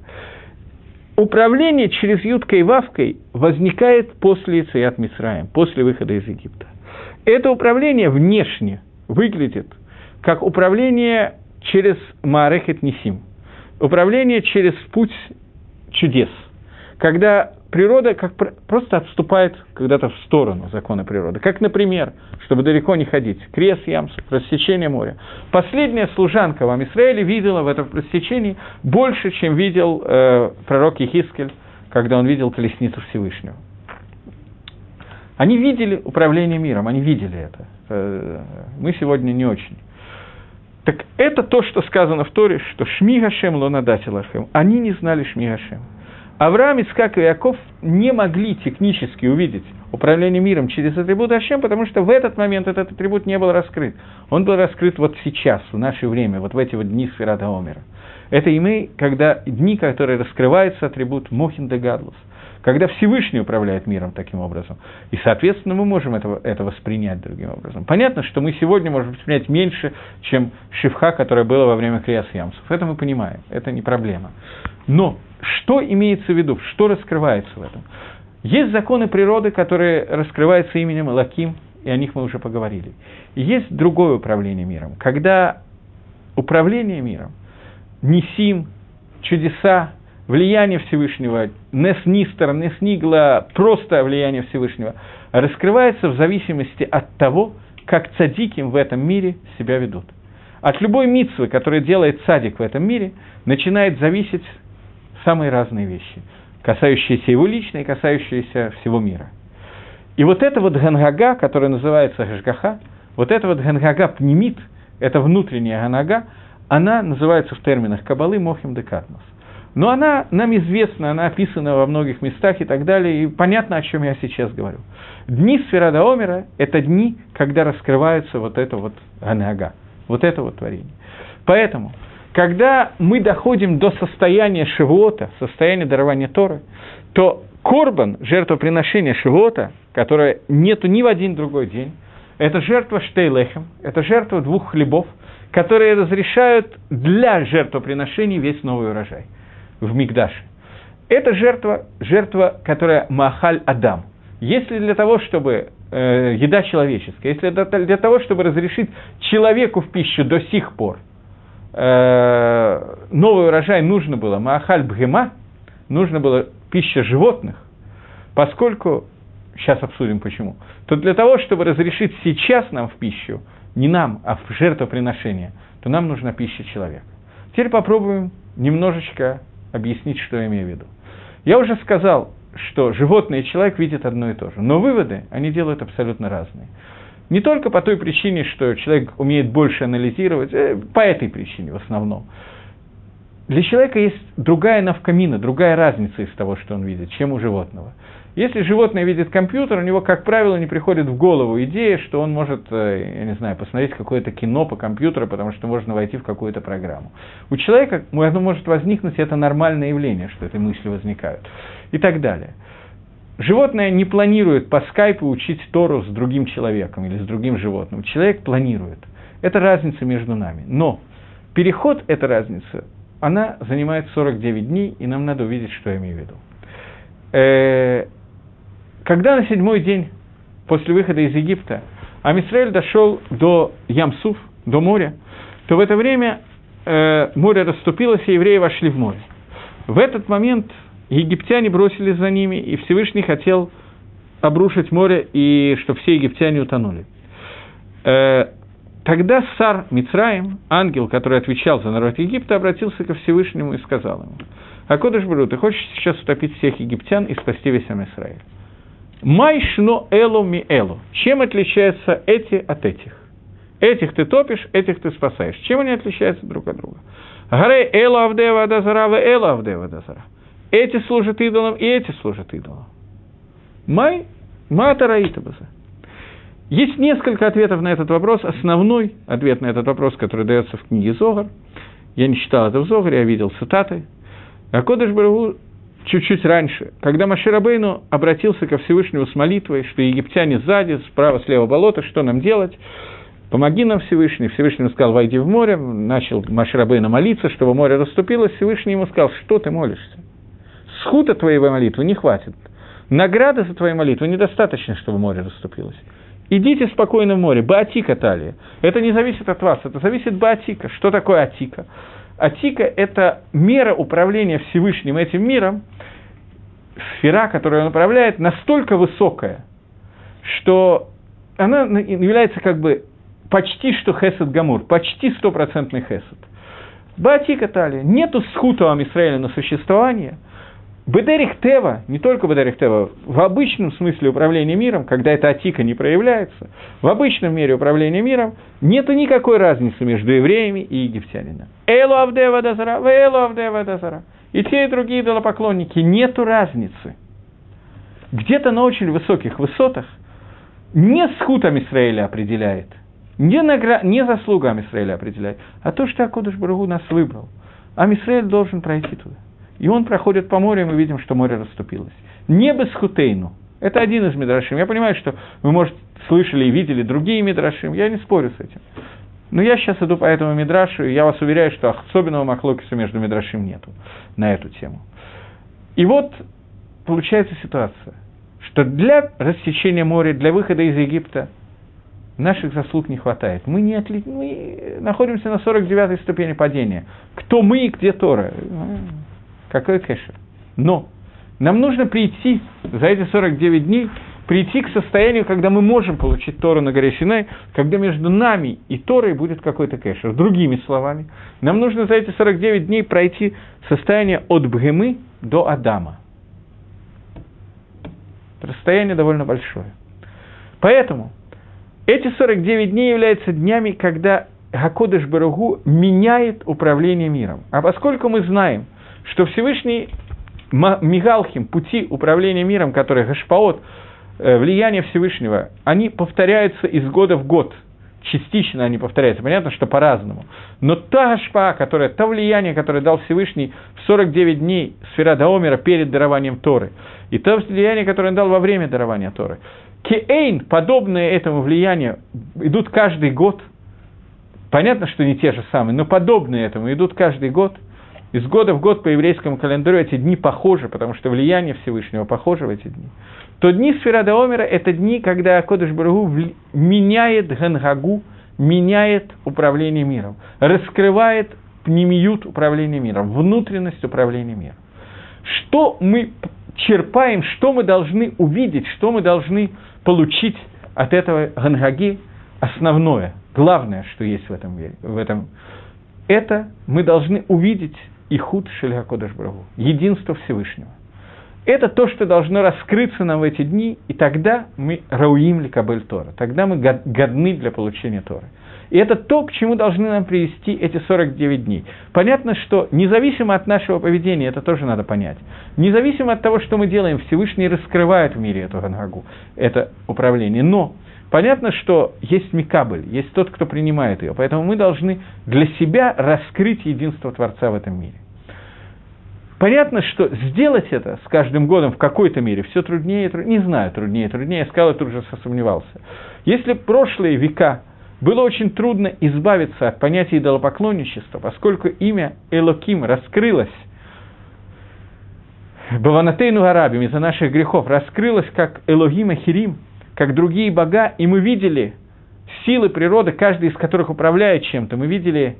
Управление через Юткой и Вавкой возникает после Ицеят Мисраем, после выхода из Египта. Это управление внешне выглядит как управление через Маарехет Нисим, управление через путь чудес, когда природа как просто отступает когда-то в сторону закона природы. Как, например, чтобы далеко не ходить, крест Ямс, рассечение моря. Последняя служанка вам Израиле видела в этом рассечении больше, чем видел э, пророк Ехискель, когда он видел колесницу Всевышнего. Они видели управление миром, они видели это. Э, мы сегодня не очень. Так это то, что сказано в Торе, что Шми Гашем Лонадатилахем. Они не знали Шми Гашем. Авраам, Искак и Яков не могли технически увидеть управление миром через атрибут Ашем, потому что в этот момент этот атрибут не был раскрыт. Он был раскрыт вот сейчас, в наше время, вот в эти вот дни Сферата Омера. Это и мы, когда дни, которые раскрывается атрибут Мохин де Гадлус, когда Всевышний управляет миром таким образом. И, соответственно, мы можем это, это воспринять другим образом. Понятно, что мы сегодня можем воспринять меньше, чем Шивха, которая была во время Криас Ямсов. Это мы понимаем, это не проблема. Но что имеется в виду, что раскрывается в этом? Есть законы природы, которые раскрываются именем Лаким, и о них мы уже поговорили. И есть другое управление миром, когда управление миром, Несим, чудеса, влияние Всевышнего, Нес Нистер, Нес Нигла, просто влияние Всевышнего, раскрывается в зависимости от того, как цадиким в этом мире себя ведут. От любой митцвы, которую делает цадик в этом мире, начинает зависеть самые разные вещи, касающиеся его лично и касающиеся всего мира. И вот это вот гангага, которая называется гашгаха, вот это вот гангага пнемит, это внутренняя ганага, она называется в терминах Кабалы Мохим де Катмос. Но она нам известна, она описана во многих местах и так далее, и понятно, о чем я сейчас говорю. Дни Сферада Омера – это дни, когда раскрывается вот это вот Ганага, вот это вот творение. Поэтому, когда мы доходим до состояния Шивота, состояния дарования Торы, то Корбан, жертвоприношение Шивота, которое нету ни в один другой день, это жертва Штейлехем, это жертва двух хлебов, которые разрешают для жертвоприношений весь новый урожай – в Мигдаше. Это жертва, жертва, которая Махаль Адам. Если для того, чтобы э, еда человеческая, если для, того, чтобы разрешить человеку в пищу до сих пор э, новый урожай нужно было Маахаль Бгема, нужно было пища животных, поскольку, сейчас обсудим почему, то для того, чтобы разрешить сейчас нам в пищу, не нам, а в жертвоприношение, то нам нужна пища человека. Теперь попробуем немножечко объяснить, что я имею в виду. Я уже сказал, что животное и человек видят одно и то же, но выводы они делают абсолютно разные. Не только по той причине, что человек умеет больше анализировать, э, по этой причине в основном. Для человека есть другая навкамина, другая разница из того, что он видит, чем у животного – если животное видит компьютер, у него, как правило, не приходит в голову идея, что он может, э, я не знаю, посмотреть какое-то кино по компьютеру, потому что можно войти в какую-то программу. У человека оно может возникнуть, это нормальное явление, что эти мысли возникают. И так далее. Животное не планирует по скайпу учить Тору с другим человеком или с другим животным. Человек планирует. Это разница между нами. Но переход, эта разница, она занимает 49 дней, и нам надо увидеть, что я имею в виду. Когда на седьмой день после выхода из Египта Амисраэль дошел до Ямсуф, до моря, то в это время э, море расступилось, и евреи вошли в море. В этот момент египтяне бросились за ними, и Всевышний хотел обрушить море, и чтобы все египтяне утонули. Э, тогда Сар Мицраим, ангел, который отвечал за народ Египта, обратился ко Всевышнему и сказал ему, «А Кодыш Бру, ты хочешь сейчас утопить всех египтян и спасти весь Израиль?» Майшно элу ми элу. Чем отличаются эти от этих? Этих ты топишь, этих ты спасаешь. Чем они отличаются друг от друга? Гарей элу авдева адазара, ве элу авдева адазара. Эти служат идолам, и эти служат идолам. Май матараитабаза. Есть несколько ответов на этот вопрос. Основной ответ на этот вопрос, который дается в книге Зогар, я не читал это в Зогаре, я видел цитаты. А Кодыш Барагу чуть-чуть раньше, когда Маширабейну обратился ко Всевышнему с молитвой, что египтяне сзади, справа, слева болото, что нам делать? Помоги нам, Всевышний. Всевышний сказал, войди в море. Начал Маширабейна молиться, чтобы море расступилось. Всевышний ему сказал, что ты молишься? Схута твоей молитвы не хватит. Награды за твою молитву недостаточно, чтобы море расступилось. Идите спокойно в море. Баатика талия. Это не зависит от вас, это зависит от Баатика. Что такое Атика? Атика – это мера управления Всевышним этим миром, сфера, которую он управляет, настолько высокая, что она является как бы почти что хесед гамур, почти стопроцентный хесед. Баатика талия. Нету схута Амисраэля на существование – Бедерих Тева, не только Бедерих Тева, в обычном смысле управления миром, когда эта атика не проявляется, в обычном мире управления миром нет никакой разницы между евреями и египтянами. Элу Авдева Дазара, Элу Авдева Дазара. И те, и другие идолопоклонники, нету разницы. Где-то на очень высоких высотах не схутом Израиля определяет, не, награ... не заслуга Израиля определяет, а то, что Акодыш Барагу нас выбрал. А Израиль должен пройти туда. И он проходит по морю, и мы видим, что море расступилось. Не без хутейну. Это один из мидрашим. Я понимаю, что вы, может, слышали и видели другие мидрашим, я не спорю с этим. Но я сейчас иду по этому мидрашу, и я вас уверяю, что особенного махлокиса между мидрашим нету на эту тему. И вот получается ситуация, что для рассечения моря, для выхода из Египта наших заслуг не хватает. Мы, не отли... мы находимся на 49-й ступени падения. Кто мы и где Тора? Какой кэшер? Но нам нужно прийти за эти 49 дней, прийти к состоянию, когда мы можем получить Тору на горе Синай, когда между нами и Торой будет какой-то кэшер. Другими словами, нам нужно за эти 49 дней пройти состояние от Бгемы до Адама. Расстояние довольно большое. Поэтому эти 49 дней являются днями, когда Гакодыш Баругу меняет управление миром. А поскольку мы знаем, что Всевышний Мигалхим, пути управления миром, которые Гашпаот, э, влияние Всевышнего, они повторяются из года в год. Частично они повторяются. Понятно, что по-разному. Но та Гашпа, которая, то влияние, которое дал Всевышний в 49 дней сфера Даомера перед дарованием Торы, и то влияние, которое он дал во время дарования Торы, Кеэйн, подобные этому влиянию, идут каждый год. Понятно, что не те же самые, но подобные этому идут каждый год – из года в год по еврейскому календарю эти дни похожи, потому что влияние Всевышнего похоже в эти дни, то дни Сферада Омера – это дни, когда Кодыш Барагу меняет Гангагу, меняет управление миром, раскрывает пнемиют управления миром, внутренность управления миром. Что мы черпаем, что мы должны увидеть, что мы должны получить от этого Гангаги основное, главное, что есть в этом мире, в этом, это мы должны увидеть и худ Шельгакодыш Брагу, единство Всевышнего. Это то, что должно раскрыться нам в эти дни, и тогда мы рауим ли кабель Тора, тогда мы годны для получения Торы. И это то, к чему должны нам привести эти 49 дней. Понятно, что независимо от нашего поведения, это тоже надо понять, независимо от того, что мы делаем, Всевышний раскрывает в мире эту Гангагу, это управление. Но Понятно, что есть Микабль, есть тот, кто принимает ее, поэтому мы должны для себя раскрыть единство Творца в этом мире. Понятно, что сделать это с каждым годом в какой-то мере все труднее труднее, не знаю, труднее труднее, я сказал, я тут же сомневался. Если прошлые века было очень трудно избавиться от понятия идолопоклонничества, поскольку имя Элоким раскрылось Баванатейну Арабим из-за наших грехов, раскрылось как Элогима Хирим, как другие бога, и мы видели силы природы, каждый из которых управляет чем-то. Мы видели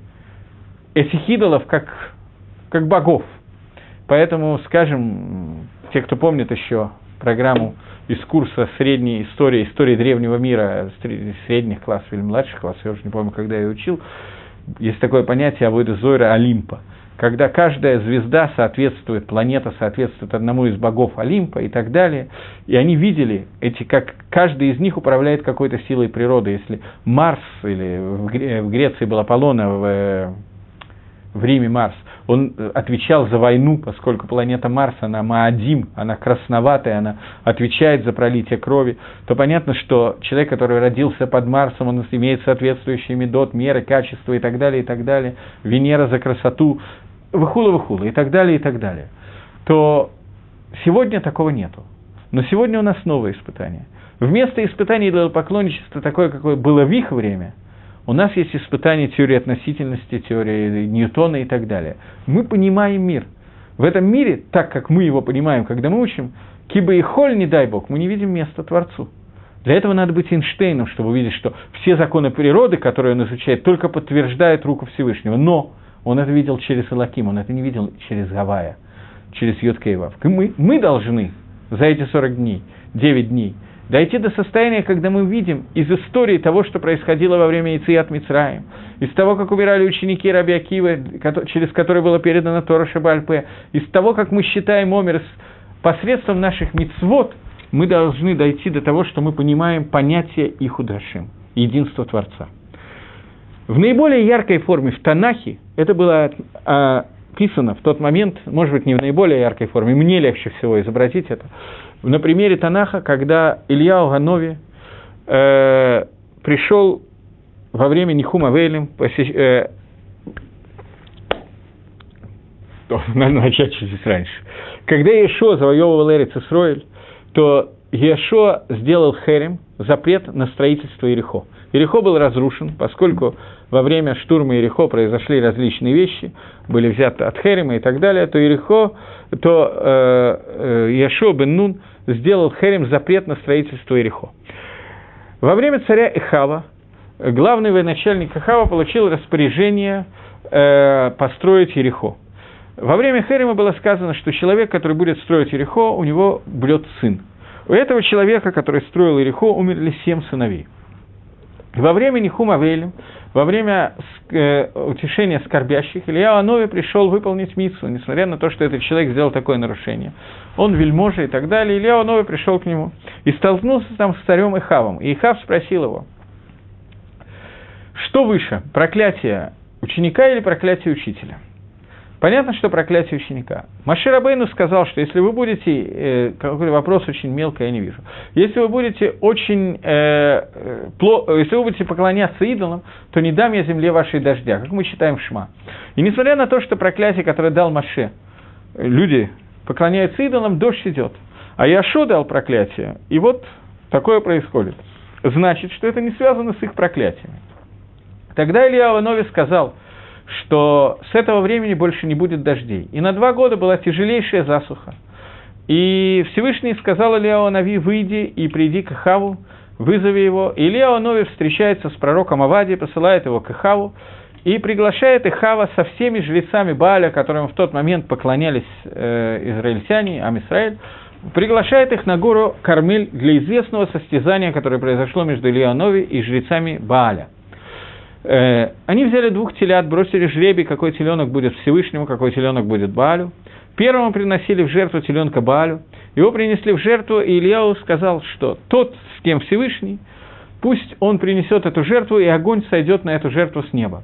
этих идолов как, как богов. Поэтому, скажем, те, кто помнит еще программу из курса средней истории, истории древнего мира, средних классов или младших классов, я уже не помню, когда я ее учил, есть такое понятие Авойда Зойра Олимпа – когда каждая звезда соответствует, планета соответствует одному из богов Олимпа и так далее, и они видели, эти, как каждый из них управляет какой-то силой природы. Если Марс, или в Греции был Аполлона, в, в Риме Марс, он отвечал за войну, поскольку планета Марс, она Маадим, она красноватая, она отвечает за пролитие крови, то понятно, что человек, который родился под Марсом, он имеет соответствующие медот, меры, качества и так далее, и так далее. Венера за красоту, выхула-выхула и так далее, и так далее, то сегодня такого нету. Но сегодня у нас новое испытание. Вместо испытаний поклонничества такое, какое было в их время, у нас есть испытание теории относительности, теории Ньютона и так далее. Мы понимаем мир. В этом мире, так как мы его понимаем, когда мы учим, киба и холь, не дай бог, мы не видим места Творцу. Для этого надо быть Эйнштейном, чтобы увидеть, что все законы природы, которые он изучает, только подтверждают руку Всевышнего. Но он это видел через Элаким, он это не видел через Гавая, через Йоткейвав. Мы, мы должны за эти 40 дней, 9 дней, дойти до состояния, когда мы видим из истории того, что происходило во время Ицият Мицраем, из того, как умирали ученики Раби Акива, через которые было передано Тора Шабальпе, из того, как мы считаем Омер посредством наших мицвод, мы должны дойти до того, что мы понимаем понятие Ихудашим, единство Творца. В наиболее яркой форме в Танахе это было а, описано в тот момент, может быть, не в наиболее яркой форме, мне легче всего изобразить это, на примере Танаха, когда Илья Ганови э, пришел во время Нихума Вейлем, посещ... э, то *laughs* надо начать чуть раньше. Когда Иешуа завоевывал Эрец Исроэль, то Иешуа сделал херем, запрет на строительство Ирихо. Ирихо был разрушен, поскольку во время штурма Ирихо произошли различные вещи, были взяты от Херема и так далее, то Ирихо, то э, э, Нун сделал Херем запрет на строительство Ирихо. Во время царя Эхава, главный военачальник Эхава получил распоряжение э, построить Ерехо. Во время Херема было сказано, что человек, который будет строить Ерехо, у него блет сын. У этого человека, который строил Ерехо, умерли семь сыновей. Во время Нихума во время э, утешения скорбящих, Илья Анови пришел выполнить миссу, несмотря на то, что этот человек сделал такое нарушение. Он вельможа и так далее. Илья Анови пришел к нему и столкнулся там с царем Ихавом. И Ихав спросил его, что выше, проклятие ученика или проклятие учителя? Понятно, что проклятие ученика. Машир Абейну сказал, что если вы будете, э, какой вопрос очень мелкий, я не вижу, если вы будете очень, э, э пло, если вы будете поклоняться идолам, то не дам я земле вашей дождя, как мы читаем в Шма. И несмотря на то, что проклятие, которое дал Маше, люди поклоняются идолам, дождь идет. А Яшо дал проклятие, и вот такое происходит. Значит, что это не связано с их проклятиями. Тогда Илья Иванове сказал – что с этого времени больше не будет дождей. И на два года была тяжелейшая засуха. И Всевышний сказал Ильяу Нави, выйди и приди к Хаву, вызови его. И Ильяу Нови встречается с пророком Авади, посылает его к Хаву и приглашает Ихава со всеми жрецами Бааля, которым в тот момент поклонялись э, израильтяне, Амисраэль, приглашает их на гору Кармель для известного состязания, которое произошло между Ильянови и жрецами Бааля. Э, они взяли двух телят, бросили жребий, какой теленок будет Всевышнему, какой теленок будет Балю. Первому приносили в жертву теленка Балю. Его принесли в жертву, и Ильяу сказал, что тот, с кем Всевышний, пусть он принесет эту жертву, и огонь сойдет на эту жертву с неба.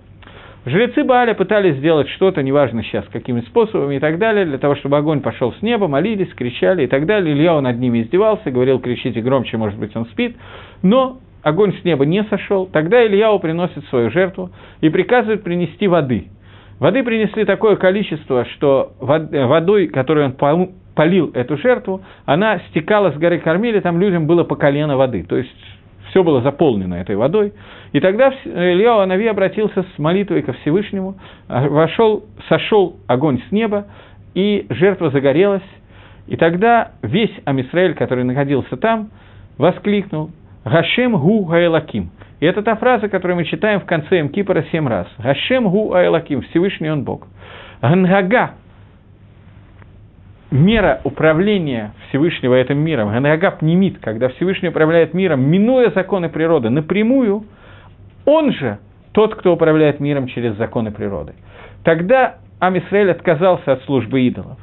Жрецы Бааля пытались сделать что-то, неважно сейчас, какими способами и так далее, для того, чтобы огонь пошел с неба, молились, кричали и так далее. Илья над ними издевался, говорил, кричите громче, может быть, он спит. Но огонь с неба не сошел, тогда Ильяу приносит свою жертву и приказывает принести воды. Воды принесли такое количество, что водой, которой он полил эту жертву, она стекала с горы Кормили, там людям было по колено воды. То есть все было заполнено этой водой. И тогда Ильяу Анави обратился с молитвой ко Всевышнему, а, вошел, сошел огонь с неба, и жертва загорелась. И тогда весь Амисраэль, который находился там, воскликнул, Гашем гу гаэлаким. И это та фраза, которую мы читаем в конце Мкипора семь раз. Гашем гу гаэлаким. Всевышний он Бог. Гангага. Мера управления Всевышнего этим миром, Ганага пнемит, когда Всевышний управляет миром, минуя законы природы напрямую, он же тот, кто управляет миром через законы природы. Тогда Амисраэль отказался от службы идолов.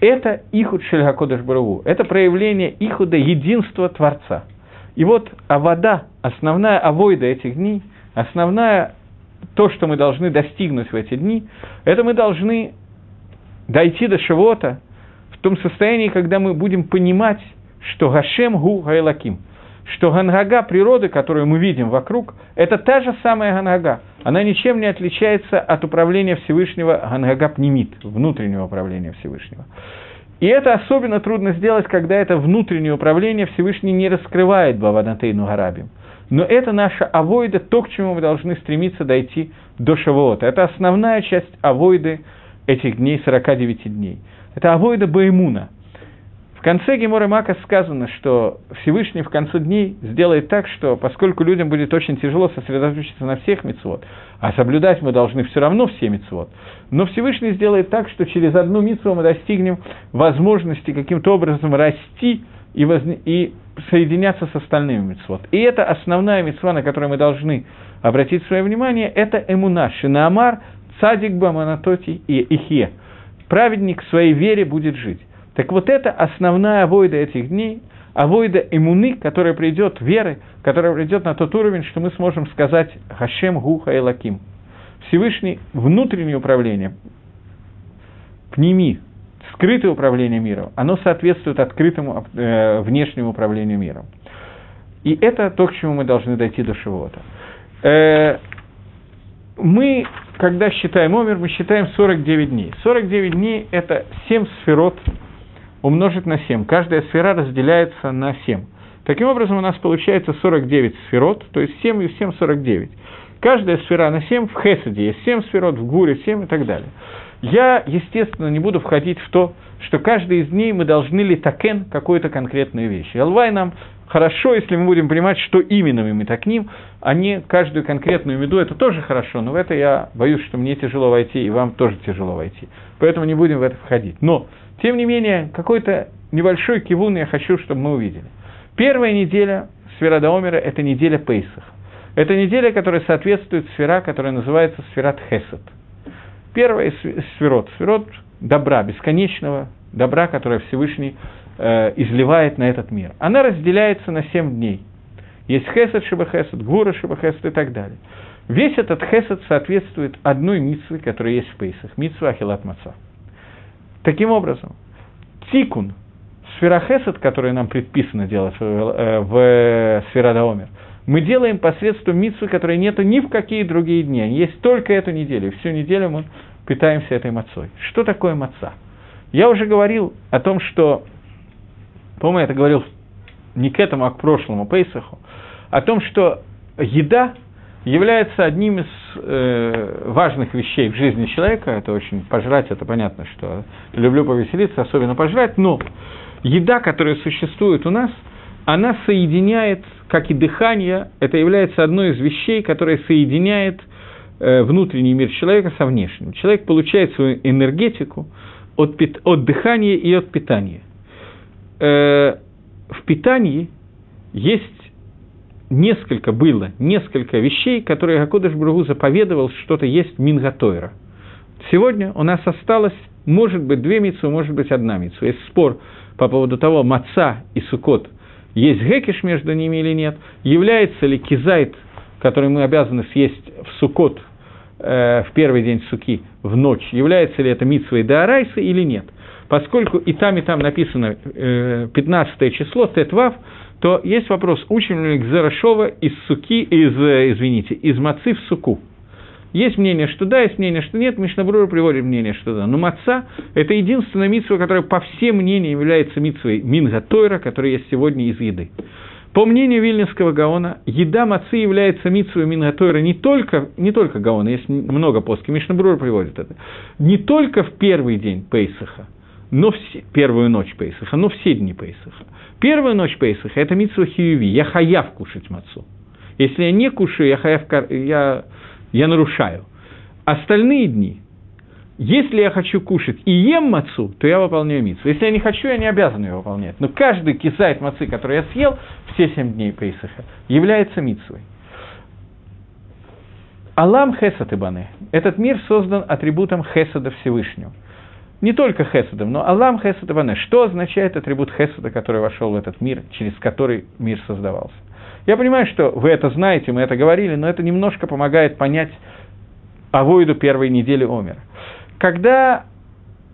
Это Ихуд Шельгакодыш Барагу, это проявление Ихуда единства Творца – и вот а вода, основная авойда этих дней, основная то, что мы должны достигнуть в эти дни, это мы должны дойти до чего-то в том состоянии, когда мы будем понимать, что Гашем Гу Гайлаким, что Гангага природы, которую мы видим вокруг, это та же самая Гангага. Она ничем не отличается от управления Всевышнего Гангага Пнемит, внутреннего управления Всевышнего. И это особенно трудно сделать, когда это внутреннее управление Всевышний не раскрывает Баванатейну Гарабим. Но это наша авойда, то, к чему мы должны стремиться дойти до Шавуота. Это основная часть авойды этих дней, 49 дней. Это авойда Баимуна. В конце Гемора Мака сказано, что Всевышний в конце дней сделает так, что поскольку людям будет очень тяжело сосредоточиться на всех мецвод, а соблюдать мы должны все равно все мецвод, но Всевышний сделает так, что через одну митцву мы достигнем возможности каким-то образом расти и, воз... и соединяться с остальными мецвод. И это основная мецва, на которую мы должны обратить свое внимание, это эмуна, шинаамар, цадик баманатоти и ихе. Праведник в своей вере будет жить. Так вот это основная авойда этих дней, авойда иммуны, которая придет веры, которая придет на тот уровень, что мы сможем сказать Хашем Гуха и Лаким. Всевышний внутреннее управление, пними, скрытое управление миром, оно соответствует открытому э, внешнему управлению миром. И это то, к чему мы должны дойти до чего-то. Э, мы когда считаем омер, мы считаем 49 дней. 49 дней – это 7 сферот умножить на 7. Каждая сфера разделяется на 7. Таким образом, у нас получается 49 сферот, то есть 7 и 7 – 49. Каждая сфера на 7 в Хесаде есть 7 сферот, в Гуре 7 и так далее. Я, естественно, не буду входить в то, что каждый из дней мы должны ли такен какую-то конкретную вещь. Алвай нам хорошо, если мы будем понимать, что именно мы такним, а не каждую конкретную меду, это тоже хорошо, но в это я боюсь, что мне тяжело войти, и вам тоже тяжело войти. Поэтому не будем в это входить. Но, тем не менее, какой-то небольшой кивун я хочу, чтобы мы увидели. Первая неделя сфера Даомера – это неделя Пейсах. Это неделя, которая соответствует сфера, которая называется сферат Хесед. Первая сферот, сферот добра, бесконечного добра, которое Всевышний э, изливает на этот мир. Она разделяется на семь дней. Есть хесед, шибахесед, гура, шибахесед и так далее. Весь этот хесед соответствует одной митсве, которая есть в Пейсах, митсва Ахилат Маца. Таким образом, тикун, сфера хесед, которую нам предписано делать в, э, в сфера Даомер, мы делаем посредством митсвы, которой нету ни в какие другие дни. Есть только эту неделю. Всю неделю мы питаемся этой мацой. Что такое маца? Я уже говорил о том, что, по-моему, я это говорил не к этому, а к прошлому Пейсаху, о том, что еда является одним из э, важных вещей в жизни человека. Это очень пожрать, это понятно, что люблю повеселиться, особенно пожрать, но еда, которая существует у нас, она соединяет как и дыхание, это является одной из вещей, которая соединяет э, внутренний мир человека со внешним. Человек получает свою энергетику от, от дыхания и от питания. Э, в питании есть несколько, было несколько вещей, которые Акодыш Бругу заповедовал, что-то есть Мингатойра. Сегодня у нас осталось, может быть, две мицу, может быть, одна мицу. Есть спор по поводу того, маца и сукот – есть гекиш между ними или нет, является ли кизайт, который мы обязаны съесть в сукот э, в первый день суки, в ночь, является ли это митсвой Деорайса или нет. Поскольку и там, и там написано э, 15 число, Тетвав, то есть вопрос, учим ли Гзарашова из суки, из, э, извините, из мацы в суку. Есть мнение, что да, есть мнение, что нет. Мишнабрура приводит мнение, что да. Но маца – это единственная митсва, которая по всем мнениям является митсвой Минга Тойра, которая есть сегодня из еды. По мнению Вильнинского Гаона, еда мацы является митсвой Минга Тойра не только, не только Гаона, есть много плоских, Мишнабрура приводит это, не только в первый день Пейсаха, но все, первую ночь Пейсаха, но все дни Пейсаха. Первая ночь Пейсаха – это митсва Хиюви, я хаяв кушать мацу. Если я не кушаю, я хаяв, я я нарушаю. Остальные дни, если я хочу кушать и ем мацу, то я выполняю мицу. Если я не хочу, я не обязан ее выполнять. Но каждый кисайт мацы, который я съел все семь дней Пейсаха, является мицвой. Алам Хесад Ибане. Этот мир создан атрибутом Хесада Всевышнего. Не только Хесадом, но Алам Хесад Ибане. Что означает атрибут Хесада, который вошел в этот мир, через который мир создавался? Я понимаю, что вы это знаете, мы это говорили, но это немножко помогает понять авоиду первой недели Омера. Когда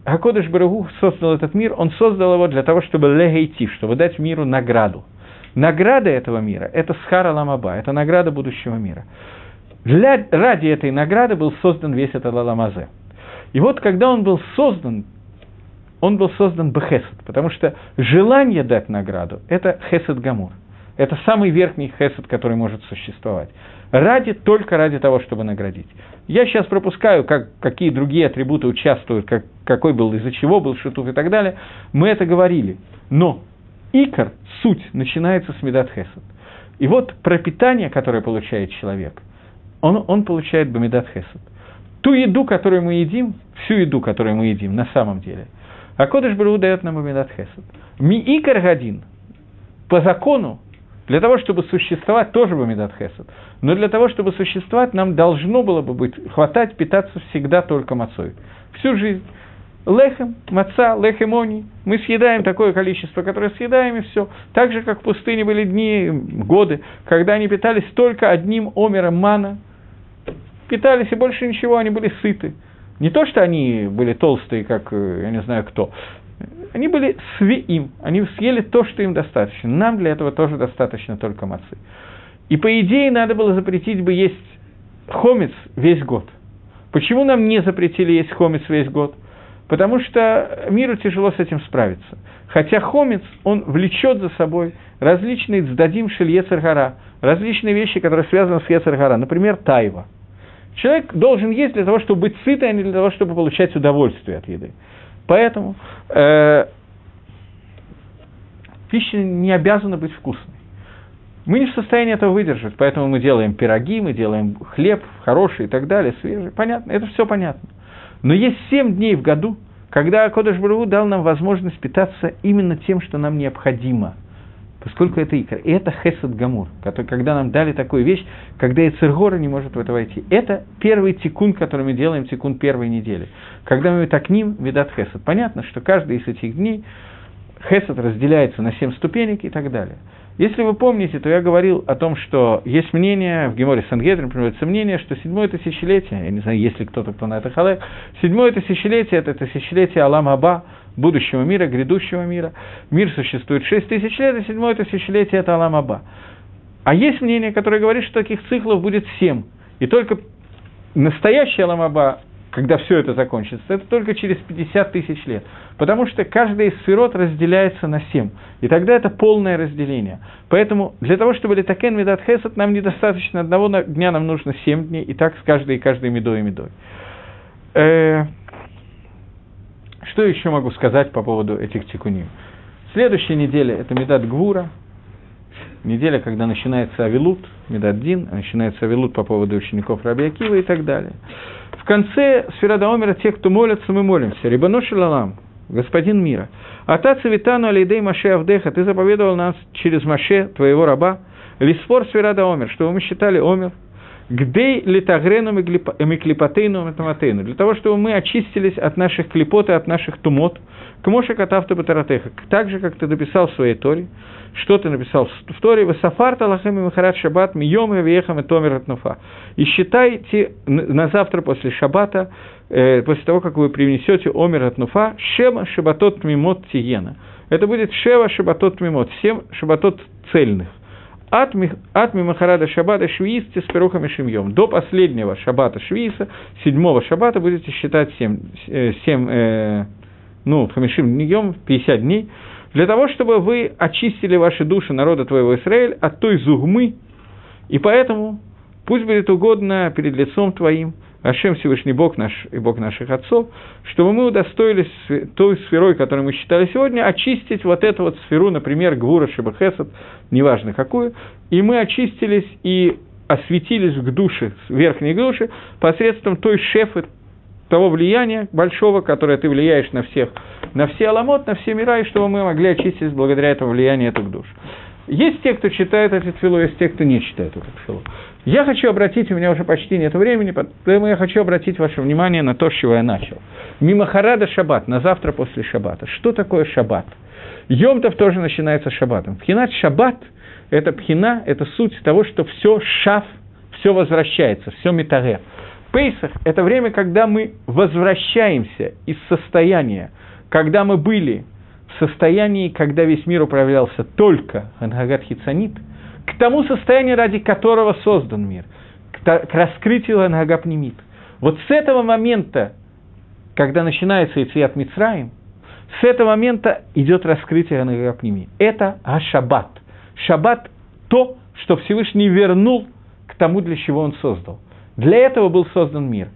Гакодыш Барагу создал этот мир, он создал его для того, чтобы легейти, чтобы дать миру награду. Награда этого мира – это Схара Ламаба, это награда будущего мира. Для, ради этой награды был создан весь этот Ламазе. И вот когда он был создан, он был создан Бехесед, потому что желание дать награду – это Хесед Гамур – это самый верхний хесед, который может существовать. Ради, только ради того, чтобы наградить. Я сейчас пропускаю, как, какие другие атрибуты участвуют, как, какой был, из-за чего был шутуф и так далее. Мы это говорили. Но икор, суть, начинается с медат хесед. И вот пропитание, которое получает человек, он, он получает бамедат хесед. Ту еду, которую мы едим, всю еду, которую мы едим, на самом деле, а Кодыш Бару дает нам бамедат хесед. Ми икор гадин, по закону, для того, чтобы существовать, тоже бы Медат Хесед. Но для того, чтобы существовать, нам должно было бы быть, хватать питаться всегда только мацой. Всю жизнь. Лехем, маца, лехемони. Мы съедаем такое количество, которое съедаем, и все. Так же, как в пустыне были дни, годы, когда они питались только одним омером мана. Питались, и больше ничего, они были сыты. Не то, что они были толстые, как э, я не знаю кто, они были свиим, они съели то, что им достаточно. Нам для этого тоже достаточно только мацы. И по идее надо было запретить бы есть хомец весь год. Почему нам не запретили есть хомец весь год? Потому что миру тяжело с этим справиться. Хотя хомец, он влечет за собой различные цдадим шельецаргара, различные вещи, которые связаны с ецаргара, например, тайва. Человек должен есть для того, чтобы быть сытым, а не для того, чтобы получать удовольствие от еды. Поэтому э, пища не обязана быть вкусной. Мы не в состоянии этого выдержать, поэтому мы делаем пироги, мы делаем хлеб хороший и так далее, свежий. Понятно, это все понятно. Но есть семь дней в году, когда Кодыш Бару дал нам возможность питаться именно тем, что нам необходимо. Поскольку это икра. И это Хесед Гамур, который, когда нам дали такую вещь, когда и Цергора не может в это войти. Это первый тикун, который мы делаем, тикун первой недели. Когда мы так ним, видат Хесед. Понятно, что каждый из этих дней Хесед разделяется на семь ступенек и так далее. Если вы помните, то я говорил о том, что есть мнение, в Геморе Сангедрин приводится мнение, что седьмое тысячелетие, я не знаю, есть ли кто-то, кто на это халек, седьмое тысячелетие – это тысячелетие Алам Аба, будущего мира, грядущего мира. Мир существует шесть тысяч лет, и седьмое тысячелетие – это Алам Аба. А есть мнение, которое говорит, что таких циклов будет семь. И только настоящий Алам Аба когда все это закончится, это только через 50 тысяч лет. Потому что каждая из сферот разделяется на 7. И тогда это полное разделение. Поэтому для того, чтобы литакен медат хесед, нам недостаточно одного дня, нам нужно 7 дней, и так с каждой и каждой медой и медой. Что еще могу сказать по поводу этих тикуним? Следующая неделя – это медат гвура, неделя, когда начинается Авилут, Медат Дин, начинается Авилут по поводу учеников Раби Акива и так далее конце Сферада Омера, те, кто молятся, мы молимся. Рибану Шалалам, Господин мира. Ата цивитану алидей Маше Авдеха, ты заповедовал нас через Маше, твоего раба, Лисфор Сферада Омер, чтобы мы считали Омер, Гдей литагрену миклипатейну метаматейну, для того, чтобы мы очистились от наших клипот и от наших тумот, к Моше Катавту Батаратеха, так же, как ты написал в своей Торе, что ты написал в Торе, «Васафарта лахем и махарат шаббат мием и вехам и томер атнуфа». И считайте на завтра после шаббата, э, после того, как вы принесете омер атнуфа, шема шабатот мимот тиена. Это будет шева шабатот мимот, семь шабатот цельных. От, Мимахарада Шабата Швиисти с Перухами Шимьем. До последнего Шабата Швииса, седьмого Шабата, будете считать семь, э, семь э, ну, Хамишим Ньем, 50 дней, для того, чтобы вы очистили ваши души народа твоего Израиль от той зугмы, и поэтому пусть будет угодно перед лицом твоим, Ашем Всевышний Бог наш и Бог наших отцов, чтобы мы удостоились той сферой, которую мы считали сегодня, очистить вот эту вот сферу, например, Гвура Шибахесад, неважно какую, и мы очистились и осветились к душе, верхней душе, посредством той шефы, того влияния большого, которое ты влияешь на всех, на все аламот, на все мира, и чтобы мы могли очиститься благодаря этому влиянию этих душ. Есть те, кто читает этот филу, есть те, кто не читает этот филу. Я хочу обратить, у меня уже почти нет времени, поэтому я хочу обратить ваше внимание на то, с чего я начал. Мимо Харада шаббат, на завтра после шаббата. Что такое шаббат? Йомтов тоже начинается шаббатом. Пхинат шаббат – это пхина, это суть того, что все шаф, все возвращается, все метагер. Пейсах – это время, когда мы возвращаемся из состояния, когда мы были состоянии, когда весь мир управлялся только Ангагат Хицанит, к тому состоянию, ради которого создан мир, к раскрытию Ангагапнимит. Вот с этого момента, когда начинается Ицвят Мицраим, с этого момента идет раскрытие Ангагапними. Это Ашабат. Шаббат – то, что Всевышний вернул к тому, для чего он создал. Для этого был создан мир.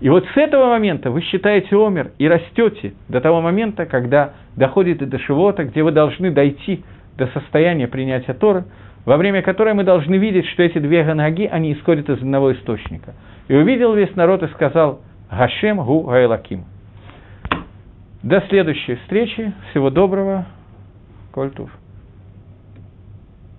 И вот с этого момента вы считаете омер и растете до того момента, когда доходите до Шивота, где вы должны дойти до состояния принятия Тора, во время которой мы должны видеть, что эти две ганаги, они исходят из одного источника. И увидел весь народ и сказал «Гашем гу гайлаким». До следующей встречи. Всего доброго. Кольтув.